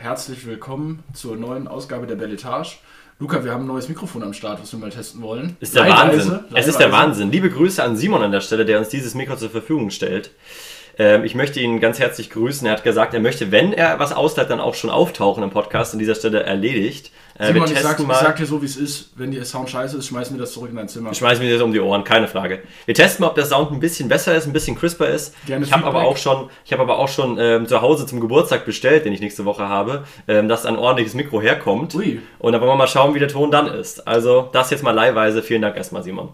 herzlich willkommen zur neuen Ausgabe der Belletage. Luca, wir haben ein neues Mikrofon am Start, was wir mal testen wollen. Ist der Wahnsinn. Es ist der. Wahnsinn. Liebe Grüße an Simon an der Stelle, der uns dieses Mikro zur Verfügung stellt. Ähm, ich möchte ihn ganz herzlich grüßen. Er hat gesagt, er möchte, wenn er was ausleiht, dann auch schon auftauchen im Podcast. An dieser Stelle erledigt. Äh, Simon, wir ich sag, testen ich mal. sag dir so, wie es ist. Wenn dir Sound scheiße ist, schmeißen wir das zurück in dein Zimmer. Schmeißen wir das um die Ohren, keine Frage. Wir testen mal, ob der Sound ein bisschen besser ist, ein bisschen crisper ist. Gerne ich habe aber auch schon, ich habe aber auch schon ähm, zu Hause zum Geburtstag bestellt, den ich nächste Woche habe, ähm, dass ein ordentliches Mikro herkommt. Ui. Und dann wollen wir mal schauen, wie der Ton dann ist. Also das jetzt mal leihweise. Vielen Dank erstmal, Simon.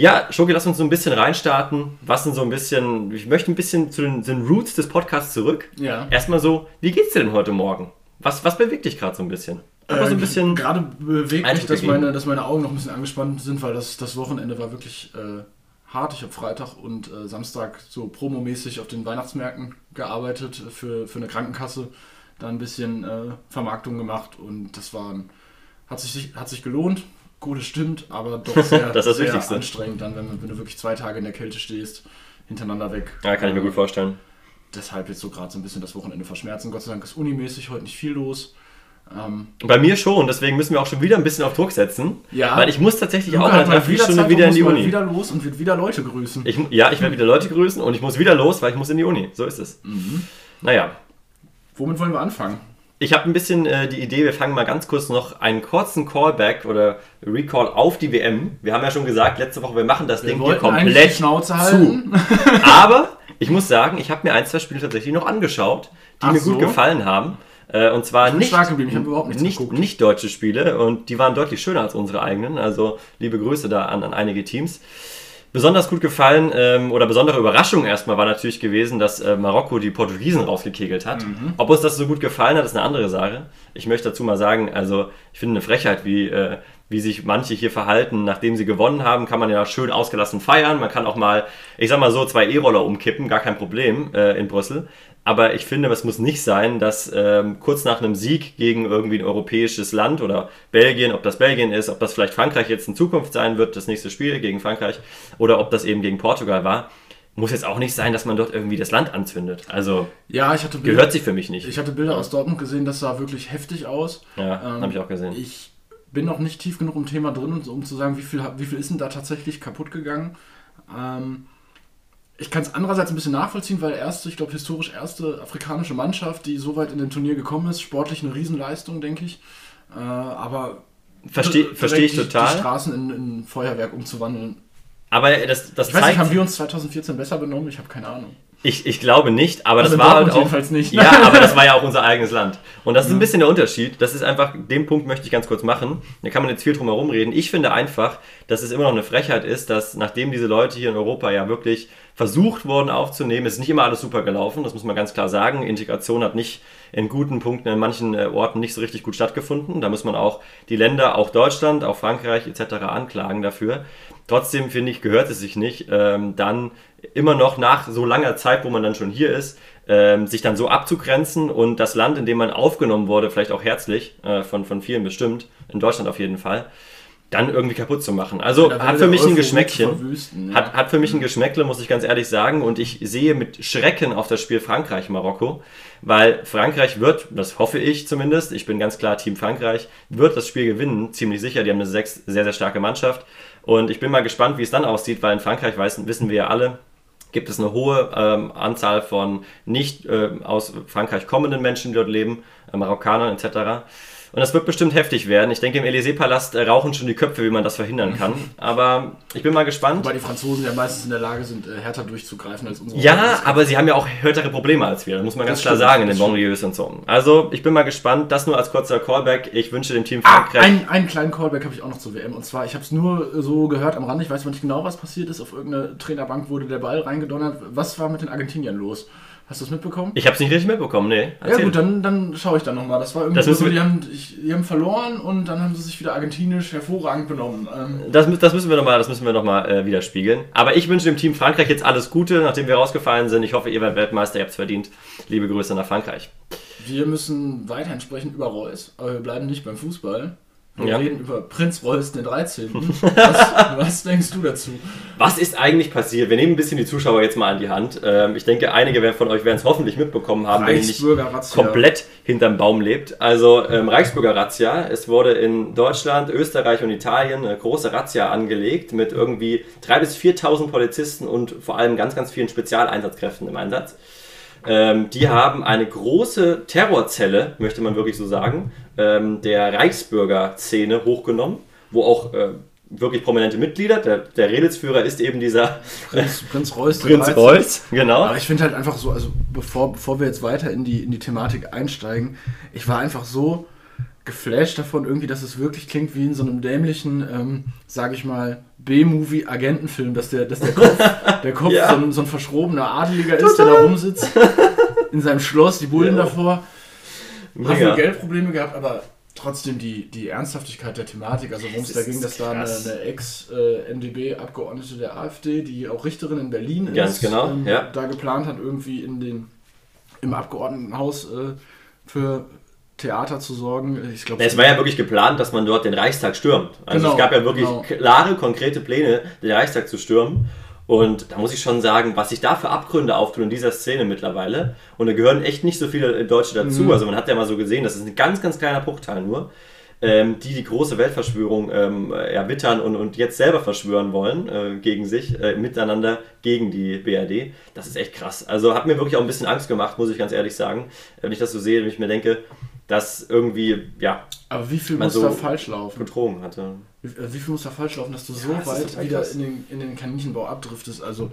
Ja, Schoki, lass uns so ein bisschen reinstarten. Was sind so ein bisschen, ich möchte ein bisschen zu den, zu den Roots des Podcasts zurück. Ja. Erstmal so, wie geht's dir denn heute Morgen? Was, was bewegt dich gerade so ein bisschen? Aber so ein Äh, bisschen. Gerade bewegt mich, dass meine, dass meine Augen noch ein bisschen angespannt sind, weil das, das Wochenende war wirklich äh, hart. Ich habe Freitag und äh, Samstag so promomäßig auf den Weihnachtsmärkten gearbeitet für, für eine Krankenkasse. Da ein bisschen äh, Vermarktung gemacht und das war hat, sich, hat sich gelohnt. Gut, es stimmt, aber doch sehr, Das das sehr Wichtigste. anstrengend dann, wenn, wenn du wirklich zwei Tage in der Kälte stehst, hintereinander weg. Ja, kann ich mir gut vorstellen. Deshalb jetzt so gerade so ein bisschen das Wochenende verschmerzen. Gott sei Dank ist unimäßig heute nicht viel los. Ähm, Bei mir schon, deswegen müssen wir auch schon wieder ein bisschen auf Druck setzen. Ja. Weil ich muss tatsächlich Luca auch hat einer Zeit wieder in die Uni. wieder los und wird wieder Leute grüßen. Ich, ja, ich werde wieder Leute grüßen und ich muss wieder los, weil ich muss in die Uni. So ist es. Mhm. Naja, Womit wollen wir anfangen? Ich habe ein bisschen äh, die Idee, wir fangen mal ganz kurz noch einen kurzen Callback oder Recall auf die WM. Wir haben ja schon gesagt, letzte Woche, wir machen das Ding hier komplett Schnauze zu. Aber ich muss sagen, ich habe mir ein, zwei Spiele tatsächlich noch angeschaut, die Ach mir gut so. gefallen haben. Äh, und zwar nicht, nicht, nicht deutsche Spiele und die waren deutlich schöner als unsere eigenen. Also liebe Grüße da an, an einige Teams. Besonders gut gefallen ähm, oder besondere Überraschung erstmal war natürlich gewesen, dass äh, Marokko die Portugiesen rausgekegelt hat. Mhm. Ob uns das so gut gefallen hat, ist eine andere Sache. Ich möchte dazu mal sagen, also ich finde eine Frechheit, wie, äh, wie sich manche hier verhalten, nachdem sie gewonnen haben, kann man ja schön ausgelassen feiern. Man kann auch mal, ich sag mal so, zwei E-Roller umkippen, gar kein Problem äh, in Brüssel. Aber ich finde, es muss nicht sein, dass ähm, kurz nach einem Sieg gegen irgendwie ein europäisches Land oder Belgien, ob das Belgien ist, ob das vielleicht Frankreich jetzt in Zukunft sein wird, das nächste Spiel gegen Frankreich, oder ob das eben gegen Portugal war, muss jetzt auch nicht sein, dass man dort irgendwie das Land anzündet. Also Ja, ich hatte Bilder, gehört sich für mich nicht. ich hatte Bilder aus Dortmund gesehen, das sah wirklich heftig aus. Ja, Ähm, habe ich auch gesehen. Ich bin noch nicht tief genug im Thema drin, um zu sagen, wie viel, wie viel ist denn da tatsächlich kaputt gegangen. Ähm, ich kann es andererseits ein bisschen nachvollziehen, weil erste, ich glaube, historisch erste afrikanische Mannschaft, die so weit in den Turnier gekommen ist, sportlich eine Riesenleistung, denke ich. Äh, aber Verstehe versteh ich die, Die total. Straßen in, in Feuerwerk umzuwandeln. Aber das, das Ich weiß nicht, zeigt, haben wir uns 2014 besser benommen? Ich habe keine Ahnung. Ich, ich glaube nicht, aber Also das war halt auch. nicht. Ja, aber das war ja auch unser eigenes Land. Und das ist ein bisschen der Unterschied. Das ist einfach, den Punkt möchte ich ganz kurz machen. Da kann man jetzt viel drum herum reden. Ich finde einfach, dass es immer noch eine Frechheit ist, dass nachdem diese Leute hier in Europa ja wirklich versucht wurden aufzunehmen, es ist nicht immer alles super gelaufen, das muss man ganz klar sagen. Integration hat nicht in guten Punkten in manchen äh, Orten nicht so richtig gut stattgefunden. Da muss man auch die Länder, auch Deutschland, auch Frankreich etc. anklagen dafür. Trotzdem finde ich, gehört es sich nicht, ähm, dann immer noch nach so langer Zeit, wo man dann schon hier ist, ähm, sich dann so abzugrenzen und das Land, in dem man aufgenommen wurde, vielleicht auch herzlich, äh, von, von vielen bestimmt, in Deutschland auf jeden Fall, dann irgendwie kaputt zu machen. Also Da hat für mich ein Geschmäckchen. ja. Hat, hat für mich ein Geschmäckle, muss ich ganz ehrlich sagen. Und ich sehe mit Schrecken auf das Spiel Frankreich-Marokko, weil Frankreich wird, das hoffe ich zumindest, ich bin ganz klar Team Frankreich, wird das Spiel gewinnen, ziemlich sicher. Die haben eine sechs, sehr, sehr starke Mannschaft. Und ich bin mal gespannt, wie es dann aussieht, weil in Frankreich weiß, wissen wir ja alle, gibt es eine hohe ähm, Anzahl von nicht äh, aus Frankreich kommenden Menschen, die dort leben, äh, Marokkanern etc. Und das wird bestimmt heftig werden. Ich denke, im Élysée-Palast äh, rauchen schon die Köpfe, wie man das verhindern kann. Aber ich bin mal gespannt. Wobei die Franzosen ja meistens in der Lage sind, äh, härter durchzugreifen als unsere. Ja, aber sie haben ja auch härtere Probleme als wir. Das muss man ganz Das klar stimmt, sagen in den Banlieues und so. Also, ich bin mal gespannt. Das nur als kurzer Callback. Ich wünsche dem Team Ah, Frankreich. ein, einen kleinen Callback habe ich auch noch zur WM. Und zwar, ich habe es nur so gehört am Rand. Ich weiß aber nicht genau, was passiert ist. Auf irgendeiner Trainerbank wurde der Ball reingedonnert. Was war mit den Argentiniern los? Hast du es mitbekommen? ich habe es nicht richtig mitbekommen, nee. Ja gut, dann, dann schaue ich da nochmal. Das war irgendwie Das so, die haben, die haben verloren und dann haben sie sich wieder argentinisch hervorragend benommen. Ähm, Das, das müssen wir nochmal noch mal, äh, widerspiegeln. Aber ich wünsche dem Team Frankreich jetzt alles Gute, nachdem wir rausgefallen sind. Ich hoffe, ihr werdet Weltmeister, ihr habt es verdient. Liebe Grüße nach Frankreich. wir müssen weiterhin sprechen über Reus, aber wir bleiben nicht beim Fußball. Wir Ja. reden über Prinz Royce den 13. Was, was denkst du dazu? Was ist eigentlich passiert? Wir nehmen ein bisschen die Zuschauer jetzt mal an die Hand. Ähm, ich denke, einige von euch werden es hoffentlich mitbekommen haben, wenn ihr nicht komplett hinterm Baum lebt. Also ähm, Reichsbürger-Razzia. Es wurde in Deutschland, Österreich und Italien eine große Razzia angelegt mit irgendwie 3.000 bis 4.000 Polizisten und vor allem ganz, ganz vielen Spezialeinsatzkräften im Einsatz. Ähm, die haben eine große Terrorzelle, möchte man wirklich so sagen, ähm, der Reichsbürger-Szene hochgenommen, wo auch äh, wirklich prominente Mitglieder, der, der Redelsführer ist eben dieser Prinz, Prinz der Prinz 13. Reus, genau. Aber ich finde halt einfach so, also bevor, bevor wir jetzt weiter in die, in die Thematik einsteigen, ich war einfach so geflasht davon irgendwie, dass es wirklich klingt wie in so einem dämlichen, ähm, sage ich mal, B-Movie-Agentenfilm, dass der, dass der Kopf, der Kopf Ja. so, ein, so ein verschrobener Adeliger ist, der da rumsitzt in seinem Schloss, die Bullen Ja. davor. Hat wohl Geldprobleme gehabt, aber trotzdem die, die Ernsthaftigkeit der Thematik, also worum es da ging, dass da eine, eine Ex-NDB-Abgeordnete der AfD, die auch Richterin in Berlin ist, Ganz genau, ähm, ja. da geplant hat, irgendwie in den, im Abgeordnetenhaus äh, für Theater zu sorgen. Ich glaube, Es war ja wirklich geplant, dass man dort den Reichstag stürmt. Also Genau, es gab ja wirklich genau. klare, konkrete Pläne, den Reichstag zu stürmen. Und da muss ich schon sagen, was sich da für Abgründe auftun in dieser Szene mittlerweile. Und da gehören echt nicht so viele Deutsche dazu. Mhm. Also man hat ja mal so gesehen, das ist ein ganz, ganz kleiner Bruchteil nur, ähm, die die große Weltverschwörung ähm, erwittern und, und jetzt selber verschwören wollen äh, gegen sich, äh, miteinander gegen die BRD. Das ist echt krass. Also hat mir wirklich auch ein bisschen Angst gemacht, muss ich ganz ehrlich sagen. Wenn ich das so sehe, wenn ich mir denke, dass irgendwie, ja, aber wie viel muss so da falsch laufen? betrogen hatte. Wie, äh, wie viel muss da falsch laufen, dass du so das ist weit wieder krass. in den, in den Kaninchenbau abdriftest? Also,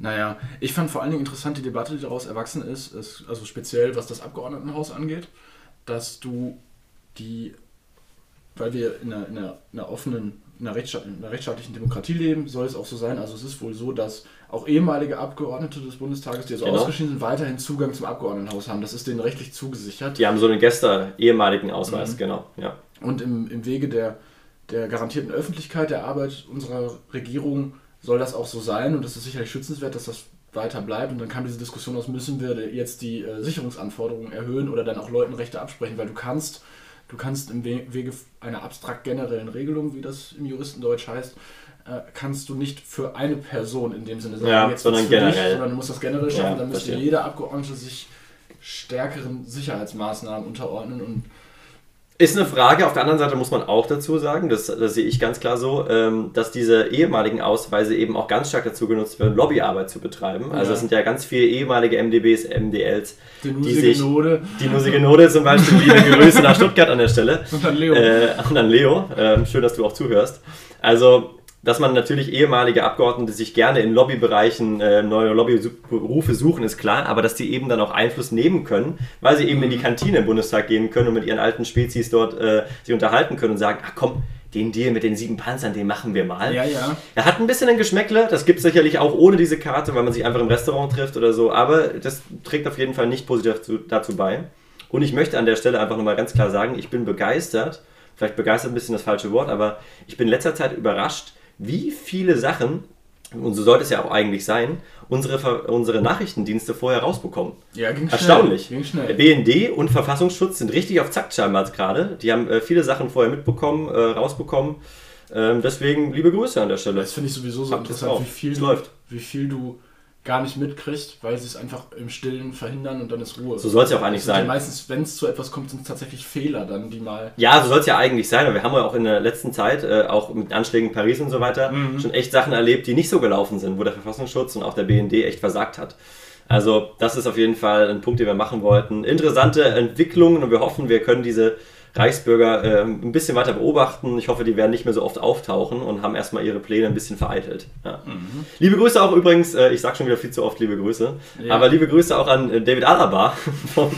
naja, ich fand vor allen Dingen interessant die Debatte, die daraus erwachsen ist, ist also speziell was das Abgeordnetenhaus angeht, dass du die, weil wir in einer, in einer, in einer offenen, in einer, Rechtsstaat, in einer rechtsstaatlichen Demokratie leben, soll es auch so sein. Also es ist wohl so, dass auch ehemalige Abgeordnete des Bundestages, die also Genau. ausgeschieden sind, weiterhin Zugang zum Abgeordnetenhaus haben. Das ist denen rechtlich zugesichert. Die haben so einen Gäste, ehemaligen Ausweis, Mhm. genau. Ja. Und im, im Wege der, der garantierten Öffentlichkeit der Arbeit unserer Regierung soll das auch so sein und es ist sicherlich schützenswert, dass das weiter bleibt. Und dann kam diese Diskussion aus, müssen wir jetzt die äh, Sicherungsanforderungen erhöhen oder dann auch Leuten Rechte absprechen, weil du kannst, du kannst im We Wege einer abstrakt generellen Regelung, wie das im Juristendeutsch heißt, kannst du nicht für eine Person in dem Sinne sagen, Ja, jetzt sondern generell. Dich, sondern du musst das generell schaffen, Ja, dann müsste jeder Abgeordnete sich stärkeren Sicherheitsmaßnahmen unterordnen und Ist eine Frage, auf der anderen Seite muss man auch dazu sagen, das, das sehe ich ganz klar so, ähm, dass diese ehemaligen Ausweise eben auch ganz stark dazu genutzt werden, Lobbyarbeit zu betreiben. Also Ja. es sind ja ganz viele ehemalige MDBs, MDLs, die die sich, Node die Nusige Node zum Beispiel, liebe Grüße nach Stuttgart an der Stelle. und dann Leo. Äh, und dann Leo, ähm, schön, dass du auch zuhörst. Also, dass man natürlich ehemalige Abgeordnete sich gerne in Lobbybereichen äh, neue Lobbyberufe suchen, ist klar, aber dass die eben dann auch Einfluss nehmen können, weil sie eben in die Kantine im Bundestag gehen können und mit ihren alten Spezies dort äh, sich unterhalten können und sagen, ach komm, den Deal mit den sieben Panzern, den machen wir mal. Ja, ja. Er hat ein bisschen ein Geschmäckle, das gibt es sicherlich auch ohne diese Karte, weil man sich einfach im Restaurant trifft oder so, aber das trägt auf jeden Fall nicht positiv dazu, dazu bei. Und ich möchte an der Stelle einfach nochmal ganz klar sagen, ich bin begeistert, vielleicht begeistert ein bisschen das falsche Wort, aber ich bin in letzter Zeit überrascht, wie viele Sachen, und so sollte es ja auch eigentlich sein, unsere, unsere Nachrichtendienste vorher rausbekommen. Ja, ging schnell. Erstaunlich. Ging schnell. BND und Verfassungsschutz sind richtig auf Zack scheinbar gerade. Die haben äh, viele Sachen vorher mitbekommen, äh, rausbekommen. Ähm, deswegen liebe Grüße an der Stelle. Das finde ich sowieso so Habt interessant, wie viel, du, läuft. wie viel du gar nicht mitkriegst, weil sie es einfach im Stillen verhindern und dann ist Ruhe. So soll es ja auch eigentlich sein. Meistens, wenn es zu etwas kommt, sind es tatsächlich Fehler dann, die mal... Ja, so soll es ja eigentlich sein. Aber wir haben ja auch in der letzten Zeit, äh, auch mit Anschlägen in Paris und so weiter, Mhm. schon echt Sachen erlebt, die nicht so gelaufen sind, wo der Verfassungsschutz und auch der BND echt versagt hat. Also das ist auf jeden Fall ein Punkt, den wir machen wollten. Interessante Entwicklungen und wir hoffen, wir können diese Reichsbürger ähm, ein bisschen weiter beobachten. Ich hoffe, die werden nicht mehr so oft auftauchen und haben erstmal ihre Pläne ein bisschen vereitelt. Ja. Liebe Grüße auch übrigens, äh, ich sage schon wieder viel zu oft liebe Grüße, Ja. aber liebe Grüße auch an äh, David Alaba vom,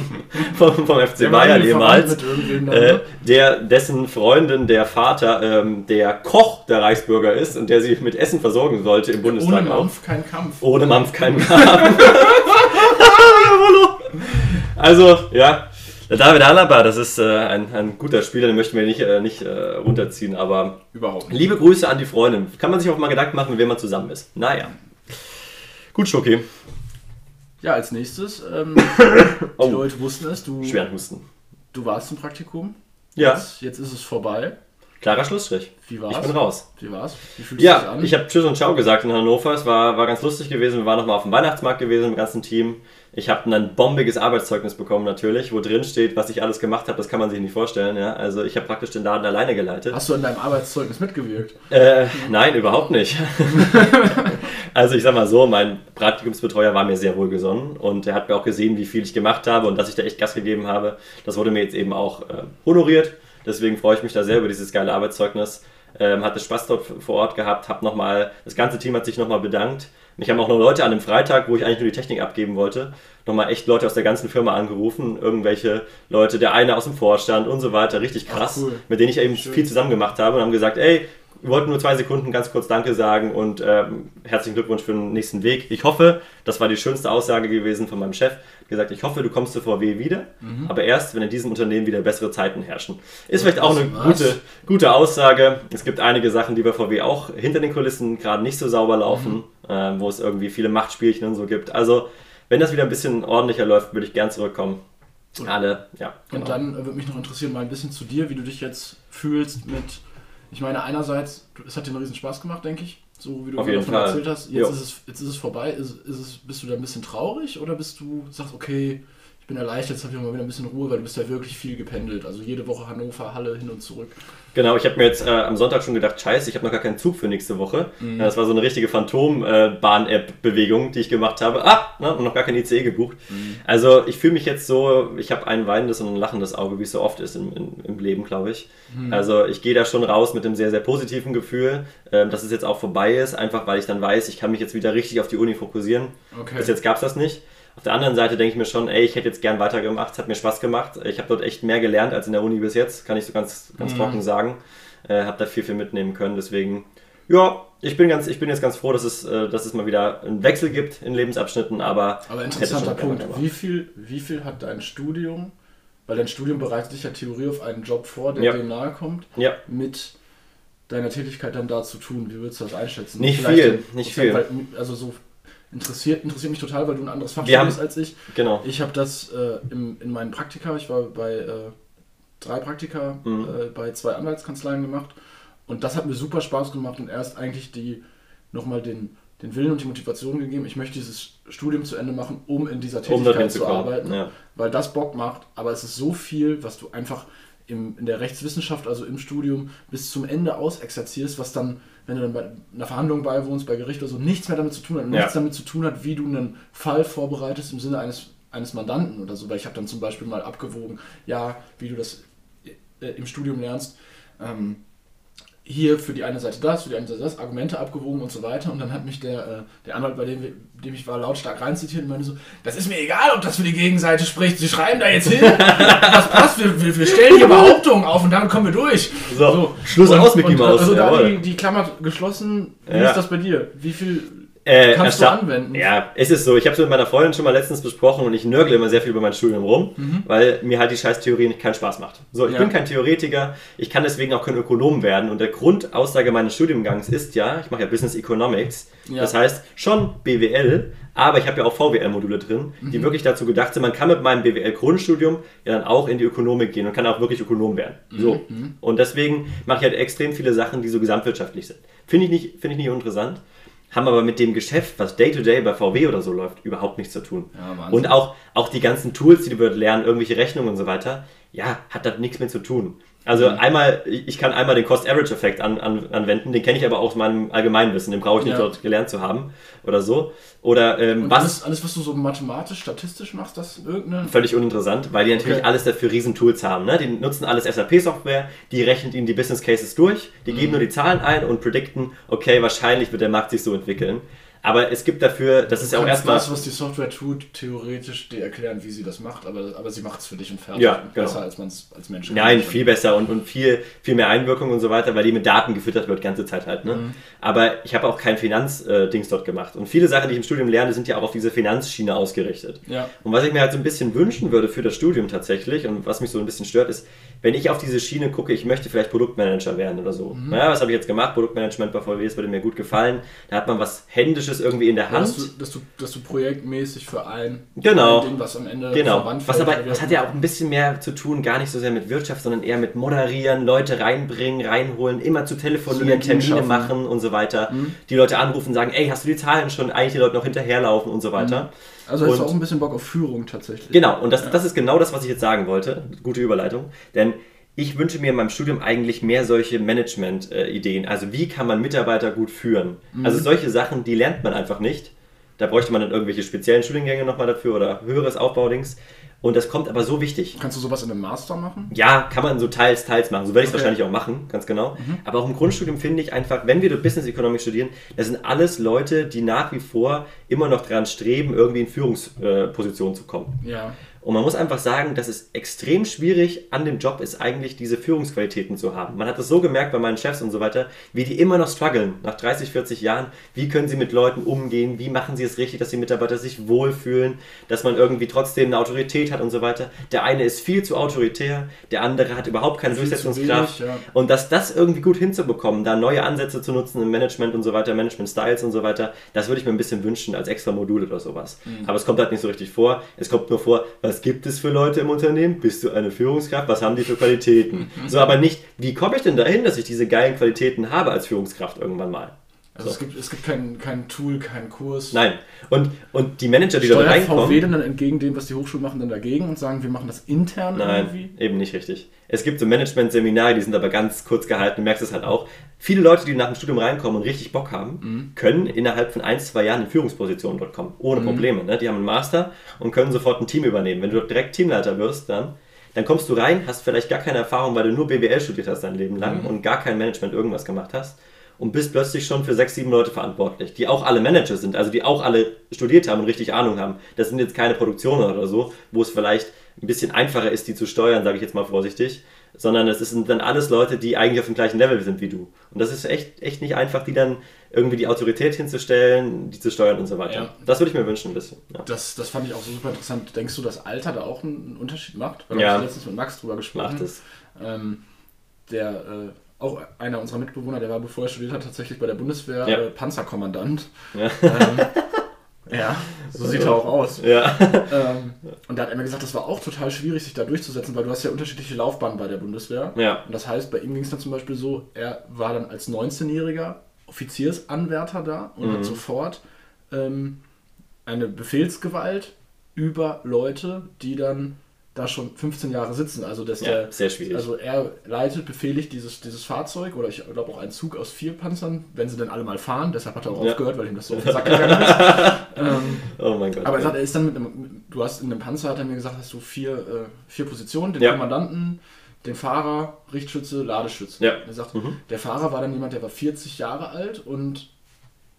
vom, vom FC Der Bayern ehemals. Äh, ne? der, dessen Freundin, der Vater, ähm, der Koch der Reichsbürger ist und der sie mit Essen versorgen sollte im Bundestag Ohne. Mampf kein Kampf. Ohne Mampf kein Kampf. also, ja. David Alaba, das ist äh, ein, ein guter Spieler, den möchten wir nicht, äh, nicht äh, runterziehen, aber Überhaupt nicht. liebe Grüße an die Freundin. Kann man sich auch mal Gedanken machen, mit wem man zusammen ist. Naja. Gut, Schoki. Ja, als nächstes, ähm, Oh. die Leute wussten es, du, Schweren Husten. du warst im Praktikum. Ja. Jetzt, jetzt ist es vorbei. Klarer Schlussstrich. Wie war's? Ich bin raus. Wie war's? Wie fühlt Ja, ich habe Tschüss und Ciao gesagt in Hannover. Es war, war ganz lustig gewesen. Wir waren nochmal auf dem Weihnachtsmarkt gewesen mit dem ganzen Team. Ich habe ein bombiges Arbeitszeugnis bekommen natürlich, wo drin steht, was ich alles gemacht habe. Das kann man sich nicht vorstellen. Ja? Also ich habe praktisch den Laden alleine geleitet. Hast du in deinem Arbeitszeugnis mitgewirkt? Äh, nein, überhaupt nicht. also ich sag mal so, mein Praktikumsbetreuer war mir sehr wohlgesonnen und er hat mir auch gesehen, wie viel ich gemacht habe und dass ich da echt Gas gegeben habe. Das wurde mir jetzt eben auch äh, honoriert. Deswegen freue ich mich da sehr über dieses geile Arbeitszeugnis. Ähm, hatte Spaß dort vor Ort gehabt, hab noch mal, das ganze Team hat sich nochmal bedankt. Mich haben auch noch Leute an dem Freitag, wo ich eigentlich nur die Technik abgeben wollte, nochmal echt Leute aus der ganzen Firma angerufen. Irgendwelche Leute, der eine aus dem Vorstand und so weiter, richtig krass, Ach, cool. mit denen ich eben Schön. viel zusammen gemacht habe und haben gesagt, ey, wir wollten nur zwei Sekunden ganz kurz Danke sagen und ähm, herzlichen Glückwunsch für den nächsten Weg. Ich hoffe, das war die schönste Aussage gewesen von meinem Chef, gesagt, ich hoffe, du kommst zu VW wieder, mhm. aber erst, wenn in diesem Unternehmen wieder bessere Zeiten herrschen. Ist vielleicht auch eine gute, gute Aussage. Es gibt einige Sachen, die bei VW auch hinter den Kulissen gerade nicht so sauber laufen, mhm. äh, wo es irgendwie viele Machtspielchen und so gibt. Also, wenn das wieder ein bisschen ordentlicher läuft, würde ich gern zurückkommen. Alle, ja. Genau. Und dann würde mich noch interessieren, mal ein bisschen zu dir, wie du dich jetzt fühlst mit ich meine, einerseits, es hat dir einen riesen Spaß gemacht, denke ich, so wie du davon Fall. erzählt hast. Jetzt ist, es, jetzt ist es vorbei. Ist, ist es, bist du da ein bisschen traurig oder bist du, sagst, okay, bin erleichtert, jetzt habe ich mal wieder ein bisschen Ruhe, weil du bist ja wirklich viel gependelt. Also jede Woche Hannover, Halle hin und zurück. Genau, ich habe mir jetzt äh, am Sonntag schon gedacht, scheiße, ich habe noch gar keinen Zug für nächste Woche. Mhm. Das war so eine richtige Phantom-Bahn-App-Bewegung, die ich gemacht habe. Ah, na, noch gar kein ICE gebucht. Mhm. Also ich fühle mich jetzt so, ich habe ein weinendes und ein lachendes Auge, wie es so oft ist im, im, im Leben, glaube ich. Mhm. Also ich gehe da schon raus mit einem sehr, sehr positiven Gefühl, äh, dass es jetzt auch vorbei ist, einfach weil ich dann weiß, ich kann mich jetzt wieder richtig auf die Uni fokussieren. Okay. Bis jetzt gab es das nicht. Auf der anderen Seite denke ich mir schon, ey, ich hätte jetzt gern weitergemacht, es hat mir Spaß gemacht. Ich habe dort echt mehr gelernt als in der Uni bis jetzt, kann ich so ganz, ganz mhm. trocken sagen. Äh, habe da viel, viel mitnehmen können. Deswegen, ja, ich bin, ganz, ich bin jetzt ganz froh, dass es, äh, dass es mal wieder einen Wechsel gibt in Lebensabschnitten, aber. Aber interessanter Punkt. Wie viel, wie viel hat dein Studium, weil dein Studium bereitet dich ja Theorie auf einen Job vor, der ja. dem nahe kommt, ja. mit deiner Tätigkeit dann da zu tun? Wie würdest du das einschätzen? Nicht Vielleicht viel, nicht viel. Also so interessiert, interessiert mich total, weil du ein anderes Fach studierst als ich. Genau. Ich habe das äh, im, in meinen Praktika, ich war bei äh, drei Praktika mhm. äh, bei zwei Anwaltskanzleien gemacht und das hat mir super Spaß gemacht und erst eigentlich die nochmal den, den Willen und die Motivation gegeben, ich möchte dieses Studium zu Ende machen, um in dieser Tätigkeit um zu, zu arbeiten, ja. weil das Bock macht, aber es ist so viel, was du einfach im, in der Rechtswissenschaft, also im Studium, bis zum Ende ausexerzierst, was dann wenn du dann bei einer Verhandlung beiwohnst, bei Gericht oder so, nichts mehr damit zu tun hat. Ja. Nichts damit zu tun hat, wie du einen Fall vorbereitest im Sinne eines, eines Mandanten oder so. Weil ich habe dann zum Beispiel mal abgewogen, ja, wie du das äh, im Studium lernst. Ähm, hier für die eine Seite das, für die andere Seite das, Argumente abgewogen und so weiter. Und dann hat mich der, äh, der Anwalt, bei dem, dem ich war, lautstark reinzitiert und meinte so, das ist mir egal, ob das für die Gegenseite spricht, sie schreiben da jetzt hin, was passt, wir, wir, wir, stellen hier Behauptungen auf und damit kommen wir durch. So, so. Schluss und, aus, Mickey Mouse. Also da die, die Klammer geschlossen, wie ja. ist das bei dir? Wie viel äh, Kannst du anwenden. Ja, es ist so. Ich habe es mit meiner Freundin schon mal letztens besprochen und ich nörgle immer sehr viel über mein Studium rum, mhm. weil mir halt die scheiß Theorie nicht keinen Spaß macht. So, ich ja. bin kein Theoretiker, ich kann deswegen auch kein Ökonom werden und der Grundaussage meines Studiengangs ist ja, ich mache ja Business Economics, ja. das heißt schon BWL, aber ich habe ja auch VWL-Module drin, die mhm. wirklich dazu gedacht sind, man kann mit meinem BWL-Grundstudium ja dann auch in die Ökonomik gehen und kann auch wirklich Ökonom werden. Mhm. So. Mhm. Und deswegen mache ich halt extrem viele Sachen, die so gesamtwirtschaftlich sind. Finde ich, nicht, find ich nicht interessant haben aber mit dem Geschäft, was Day-to-Day -Day bei VW oder so läuft, überhaupt nichts zu tun. Ja, und auch, auch die ganzen Tools, die du dort lernen, irgendwelche Rechnungen und so weiter, ja, hat da nichts mehr zu tun. Also mhm. einmal, ich kann einmal den Cost-Average-Effekt an, an, anwenden, den kenne ich aber auch aus meinem Allgemeinwissen, den brauche ich nicht ja. dort gelernt zu haben oder so. Oder ähm, was. Alles, alles, was du so mathematisch, statistisch machst, das irgendeine. Völlig uninteressant, weil die natürlich okay. alles dafür Riesentools haben. Ne? Die nutzen alles SAP-Software, die rechnen ihnen die Business Cases durch, die mhm. geben nur die Zahlen ein und predikten, okay, wahrscheinlich wird der Markt sich so entwickeln. Aber es gibt dafür, das ist ja auch erstmal. Das, was die Software tut, theoretisch dir erklären, wie sie das macht, aber, aber sie macht es für dich und fertig. Ja, genau. Besser als man es als Mensch Nein, viel besser und, und viel, viel mehr Einwirkung und so weiter, weil die mit Daten gefüttert wird, die ganze Zeit halt. Ne? Mhm. Aber ich habe auch kein Finanzdings äh, dort gemacht. Und viele Sachen, die ich im Studium lerne, sind ja auch auf diese Finanzschiene ausgerichtet. Ja. Und was ich mir halt so ein bisschen wünschen würde für das Studium tatsächlich und was mich so ein bisschen stört, ist, wenn ich auf diese Schiene gucke, ich möchte vielleicht Produktmanager werden oder so. Mhm. Naja, was habe ich jetzt gemacht? Produktmanagement bei VW, das würde mir gut gefallen. Da hat man was Händisches irgendwie in der Hand. Dass du, dass, du, dass du projektmäßig für ein Genau. Ding, was am Ende Genau. Verband Was aber, das hat ja auch ein bisschen mehr zu tun, gar nicht so sehr mit Wirtschaft, sondern eher mit Moderieren, Leute reinbringen, reinholen, immer zu telefonieren, Termine schaffen. machen und so weiter. Mhm. Die Leute anrufen, sagen, ey, hast du die Zahlen schon? Eigentlich die Leute noch hinterherlaufen und so weiter. Also hast du auch ein bisschen Bock auf Führung tatsächlich. Genau, und das, Ja. das ist genau das, was ich jetzt sagen wollte. Gute Überleitung. Denn ich wünsche mir in meinem Studium eigentlich mehr solche Management-Ideen. Also wie kann man Mitarbeiter gut führen? Mhm. Also solche Sachen, die lernt man einfach nicht. Da bräuchte man dann irgendwelche speziellen Studiengänge nochmal dafür oder höheres Aufbaudings. Und das kommt aber so wichtig. Kannst du sowas in einem Master machen? Ja, kann man so teils, teils machen. So werde ich es Okay. wahrscheinlich auch machen, ganz genau. Aber auch im Grundstudium finde ich einfach, wenn wir Business Economics studieren, das sind alles Leute, die nach wie vor immer noch daran streben, irgendwie in Führungspositionen zu kommen. Ja. Und man muss einfach sagen, dass es extrem schwierig an dem Job ist, eigentlich diese Führungsqualitäten zu haben. Man hat es so gemerkt bei meinen Chefs und so weiter, wie die immer noch strugglen nach 30, 40 Jahren. Wie können sie mit Leuten umgehen? Wie machen sie es richtig, dass die Mitarbeiter sich wohlfühlen? Dass man irgendwie trotzdem eine Autorität hat und so weiter. Der eine ist viel zu autoritär, der andere hat überhaupt keine Viel Durchsetzungskraft. wenig, ja. Und dass das irgendwie gut hinzubekommen, da neue Ansätze zu nutzen im Management und so weiter, Management-Styles und so weiter, das würde ich mir ein bisschen wünschen als extra Modul oder sowas. Mhm. Aber es kommt halt nicht so richtig vor. Es kommt nur vor, was gibt es für Leute im Unternehmen? Bist du eine Führungskraft? Was haben die für Qualitäten? so, aber nicht, wie komme ich denn dahin, dass ich diese geilen Qualitäten habe als Führungskraft irgendwann mal? Also es gibt, es gibt kein, kein Tool, keinen Kurs. Nein. Und, und die Manager, die da reinkommen. VW dann entgegen dem, was die Hochschulen machen, dann dagegen und sagen, wir machen das intern Nein, irgendwie? eben nicht richtig. Es gibt so Management-Seminare, die sind aber ganz kurz gehalten, du merkst es halt auch. Viele Leute, die nach dem Studium reinkommen und richtig Bock haben, Mhm. können innerhalb von ein, zwei Jahren in Führungspositionen dort kommen. Ohne Mhm. Probleme. Ne? Die haben einen Master und können sofort ein Team übernehmen. Wenn du dort direkt Teamleiter wirst, dann, dann kommst du rein, hast vielleicht gar keine Erfahrung, weil du nur BWL studiert hast dein Leben lang Mhm. und gar kein Management irgendwas gemacht hast. Und bist plötzlich schon für sechs, sieben Leute verantwortlich, die auch alle Manager sind, also die auch alle studiert haben und richtig Ahnung haben. Das sind jetzt keine Produktionen oder so, wo es vielleicht ein bisschen einfacher ist, die zu steuern, sage ich jetzt mal vorsichtig, sondern es sind dann alles Leute, die eigentlich auf dem gleichen Level sind wie du. Und das ist echt, echt nicht einfach, die dann irgendwie die Autorität hinzustellen, die zu steuern und so weiter. Ja. Das würde ich mir wünschen ein bisschen. Ja. Das, das fand ich auch so super interessant. Denkst du, dass Alter da auch einen Unterschied macht? Weil Ja. ich letztens mit Max drüber gesprochen. Macht es. Ähm, der, äh, auch einer unserer Mitbewohner, der war, bevor er studiert hat, tatsächlich bei der Bundeswehr Ja. äh, Panzerkommandant. Ja. Ähm, ja, so sieht er auch aus. Ja. Ähm, und da hat er mir gesagt, das war auch total schwierig, sich da durchzusetzen, weil du hast ja unterschiedliche Laufbahnen bei der Bundeswehr. ja. Und das heißt, bei ihm ging es dann zum Beispiel so, er war dann als 19-jähriger Offiziersanwärter da und Mhm. hat sofort ähm, eine Befehlsgewalt über Leute, die dann da schon 15 Jahre sitzen. Also, dass Ja, der, sehr schwierig. also er leitet, befehligt dieses, dieses Fahrzeug oder ich glaube auch einen Zug aus vier Panzern, wenn sie denn alle mal fahren. Deshalb hat er auch Ja. aufgehört, weil ihm das so auf den Sack gegangen ist. ähm, Oh mein Gott. aber er sagt, er ist dann mit einem, du hast in einem Panzer, hat er mir gesagt, hast du vier, äh, vier Positionen, den Ja. Kommandanten, den Fahrer, Richtschütze, Ladeschütze. Ja. Er sagt, Mhm. der Fahrer war dann jemand, der war 40 Jahre alt und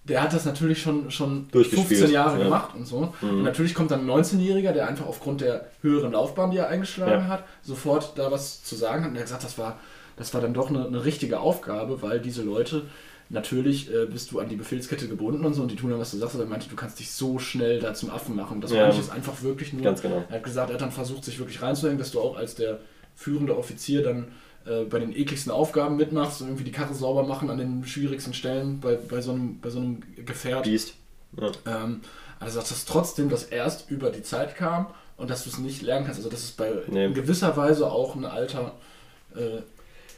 der hat das natürlich schon, schon Durchgespielt, 15 Jahre ja. gemacht und so. Mhm. Und natürlich kommt dann ein 19-Jähriger, der einfach aufgrund der höheren Laufbahn, die er eingeschlagen Ja. hat, sofort da was zu sagen hat. Und er hat gesagt, das war, das war dann doch eine, eine richtige Aufgabe, weil diese Leute, natürlich äh, bist du an die Befehlskette gebunden und so und die tun dann, was du sagst. Aber er meinte, du kannst dich so schnell da zum Affen machen. Das Ja. ich jetzt einfach wirklich nur. Ganz genau. Er hat gesagt, er hat dann versucht, sich wirklich reinzuhängen, dass du auch als der führende Offizier dann äh, bei den ekligsten Aufgaben mitmachst und irgendwie die Karre sauber machen an den schwierigsten Stellen bei, bei, so, einem, bei so einem Gefährt. Biest. Ja. Ähm, sagt, dass trotzdem das erst über die Zeit kam und dass du es nicht lernen kannst. Also dass es bei Nee. in gewisser Weise auch ein Alter äh,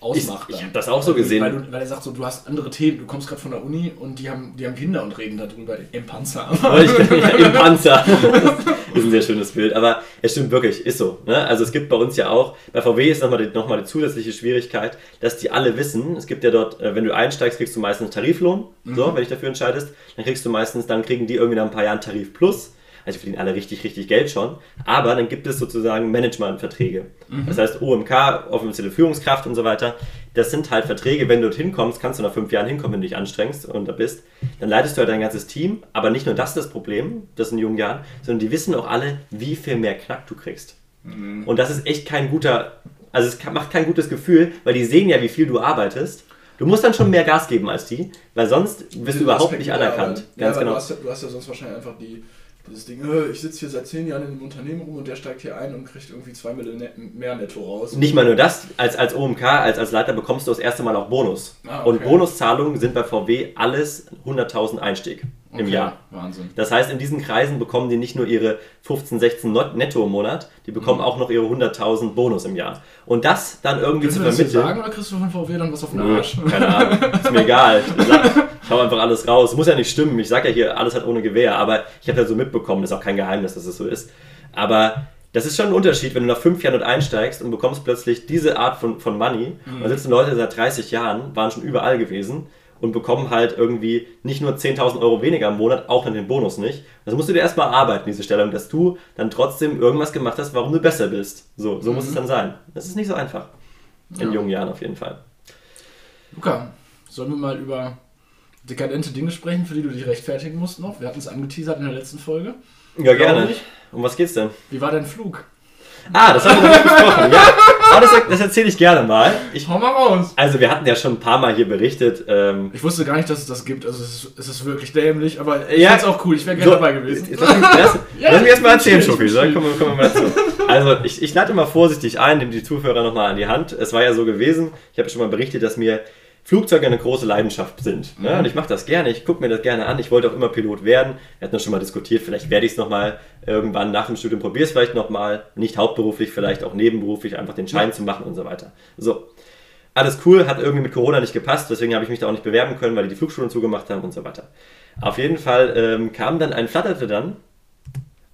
ausmacht. Ich- ich dann. hab das auch so gesehen. Weil, du, weil er sagt, so, du hast andere Themen, du kommst gerade von der Uni und die haben, die haben Kinder und reden darüber im Panzer. Ich Im Panzer. Das ist ein sehr schönes Bild. Aber es stimmt wirklich, ist so. Ne? Also es gibt bei uns ja auch, bei VW ist nochmal die, noch mal die zusätzliche Schwierigkeit, dass die alle wissen, es gibt ja dort, äh, wenn du einsteigst, kriegst du meistens einen Tariflohn. So, wenn dich dafür entscheidest. Dann kriegst du meistens, dann kriegen die irgendwie nach ein paar Jahren Tarif Plus. Also die verdienen alle richtig, richtig Geld schon. Aber dann gibt es sozusagen Managementverträge. Das heißt OMK, offizielle Führungskraft und so weiter. Das sind halt Verträge, wenn du dorthin kommst, kannst du nach fünf Jahren hinkommen, wenn du dich anstrengst und da bist. Dann leitest du halt dein ganzes Team. Aber nicht nur das ist das Problem, das in jungen Jahren, sondern die wissen auch alle, wie viel mehr Knack du kriegst. Und das ist echt kein guter, also es macht kein gutes Gefühl, weil die sehen ja, wie viel du arbeitest. Du musst dann schon mehr Gas geben als die, weil sonst wirst du überhaupt nicht anerkannt. Ja, Ganz genau. du, hast du hast ja sonst wahrscheinlich einfach die, dieses Ding, äh, ich sitze hier seit zehn Jahren in einem Unternehmen rum und der steigt hier ein und kriegt irgendwie zwei Millionen mehr netto raus. Nicht mal nur das, als, als OMK, als, als Leiter bekommst du das erste Mal auch Bonus. Ah, okay. Und Bonuszahlungen sind bei VW alles 100.000 Einstieg. Im Jahr. Wahnsinn. Das heißt, in diesen Kreisen bekommen die nicht nur ihre 15, 16 Not- netto im Monat, die bekommen Mhm. auch noch ihre 100.000 Bonus im Jahr. Und das dann irgendwie Willst zu du das jetzt vermitteln. sagen oder kriegst du von VW dann was auf den Nö, Arsch? keine Ahnung, ist mir egal. Ich sag- ich hau einfach alles raus. Muss ja nicht stimmen. Ich sage ja hier, alles hat ohne Gewehr, aber ich habe ja so mitbekommen, das ist auch kein Geheimnis, dass es so ist. Aber das ist schon ein Unterschied, wenn du nach fünf Jahren dort einsteigst und bekommst plötzlich diese Art von, von Money. Da sitzen Leute seit 30 Jahren, waren schon überall gewesen und bekommen halt irgendwie nicht nur 10.000 Euro weniger im Monat, auch dann den Bonus nicht. Das musst du dir erstmal arbeiten, diese Stellung, dass du dann trotzdem irgendwas gemacht hast, warum du besser bist. So, so muss es dann sein. Das ist nicht so einfach. In Ja. jungen Jahren auf jeden Fall. Luca, sollen wir mal über dekadente Dinge sprechen, für die du dich rechtfertigen musst noch? Wir hatten es angeteasert in der letzten Folge. Ja, gerne. Um was geht's denn? Wie war dein Flug? Ah, das haben wir nicht besprochen, ja. Aber das, das erzähle ich gerne mal. Ich, Hau mal raus! also wir hatten ja schon ein paar Mal hier berichtet. Ähm, Ich wusste gar nicht, dass es das gibt. Also es ist, es ist wirklich dämlich, aber ich Ja. find's auch cool. Ich wäre gerne So, dabei gewesen. Jetzt lass mich, lass, Ja, lass mich erstmal ich erzählen, Schoki. Dann kommen, wir- kommen wir mal dazu. Also, ich, ich leite mal vorsichtig ein, nehme die Zuhörer nochmal an die Hand. Es war ja so gewesen, ich habe schon mal berichtet, dass mir Flugzeuge eine große Leidenschaft sind. Ne? Und ich mache das gerne, ich gucke mir das gerne an. Ich wollte auch immer Pilot werden. Wir hatten das schon mal diskutiert, vielleicht werde ich es nochmal irgendwann nach dem Studium, probiere es vielleicht nochmal. Nicht hauptberuflich, vielleicht auch nebenberuflich, einfach den Schein zu machen und so weiter. So. Alles cool, hat irgendwie mit Corona nicht gepasst, deswegen habe ich mich da auch nicht bewerben können, weil die die Flugschulen zugemacht haben und so weiter. Auf jeden Fall ähm, kam dann ein, flatterte dann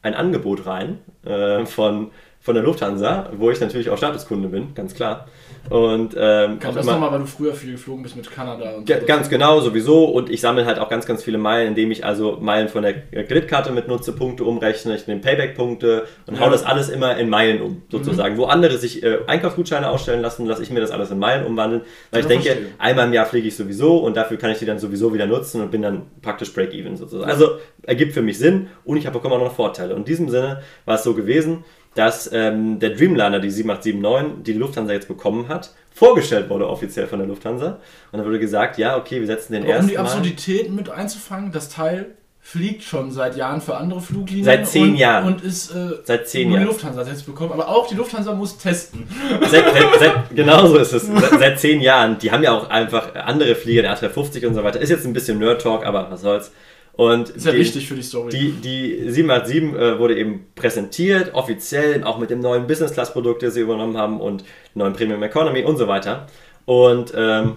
ein Angebot rein äh, von, von der Lufthansa, wo ich natürlich auch Statuskunde bin, ganz klar. Und ähm, das immer- nochmal, weil du früher viel geflogen bist mit Kanada und Ge- so. Ganz genau, sowieso. Und ich sammle halt auch ganz, ganz viele Meilen, indem ich also Meilen von der Kreditkarte mitnutze, Punkte umrechne, ich nehme Payback-Punkte und Ja. hau das alles immer in Meilen um, sozusagen. Wo andere sich äh, Einkaufsgutscheine ausstellen lassen, lasse ich mir das alles in Meilen umwandeln. Weil Ja, ich denke, verstehe. einmal im Jahr fliege ich sowieso und dafür kann ich die dann sowieso wieder nutzen und bin dann praktisch Break-Even sozusagen. Also ergibt für mich Sinn und ich habe bekomme auch noch Vorteile. Und in diesem Sinne war es so gewesen, dass ähm, der Dreamliner, die 7879, die die Lufthansa jetzt bekommen hat, vorgestellt wurde offiziell von der Lufthansa. Und dann wurde gesagt, ja, okay, wir setzen den Aber um ersten die Mal. Absurdität mit einzufangen, das Teil fliegt schon seit Jahren für andere Fluglinien. Seit zehn und, Jahren. Und ist äh, Seit zehn Jahren. die Lufthansa jetzt bekommen. Aber auch die Lufthansa muss testen. Seit, seit, seit, genau so ist es. Seit, seit zehn Jahren. Die haben ja auch einfach andere Flieger, der A350 und so weiter. Ist jetzt ein bisschen Nerd-Talk, aber was soll's. Und Ist ja die, wichtig für die Story. Die, die 787 äh, wurde eben präsentiert, offiziell, auch mit dem neuen Business-Class-Produkt, das sie übernommen haben und neuen Premium Economy und so weiter. Und ähm,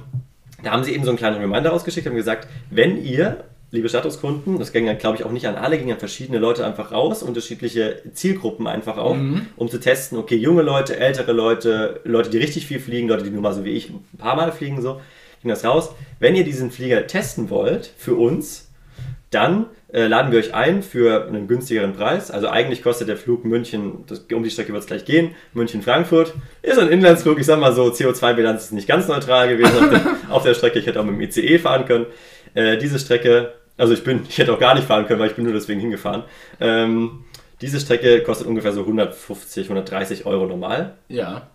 da haben sie eben so einen kleinen Reminder rausgeschickt, haben gesagt, wenn ihr, liebe Statuskunden, das ging dann glaube ich auch nicht an alle, gingen an verschiedene Leute einfach raus, unterschiedliche Zielgruppen einfach auch, um zu testen, okay, junge Leute, ältere Leute, Leute, die richtig viel fliegen, Leute, die nur mal so wie ich ein paar Mal fliegen, so, ging das raus. Wenn ihr diesen Flieger testen wollt, für uns, dann äh, laden wir euch ein für einen günstigeren Preis. Also eigentlich kostet der Flug München, das, um die Strecke wird es gleich gehen, München-Frankfurt. Ist ein Inlandsflug, ich sag mal so, CO2-Bilanz ist nicht ganz neutral gewesen auf, der, auf der Strecke. Ich hätte auch mit dem ICE fahren können. Äh, diese Strecke, also ich bin, ich hätte auch gar nicht fahren können, weil ich bin nur deswegen hingefahren. Ähm, diese Strecke kostet ungefähr so 150, 130 Euro normal. ja.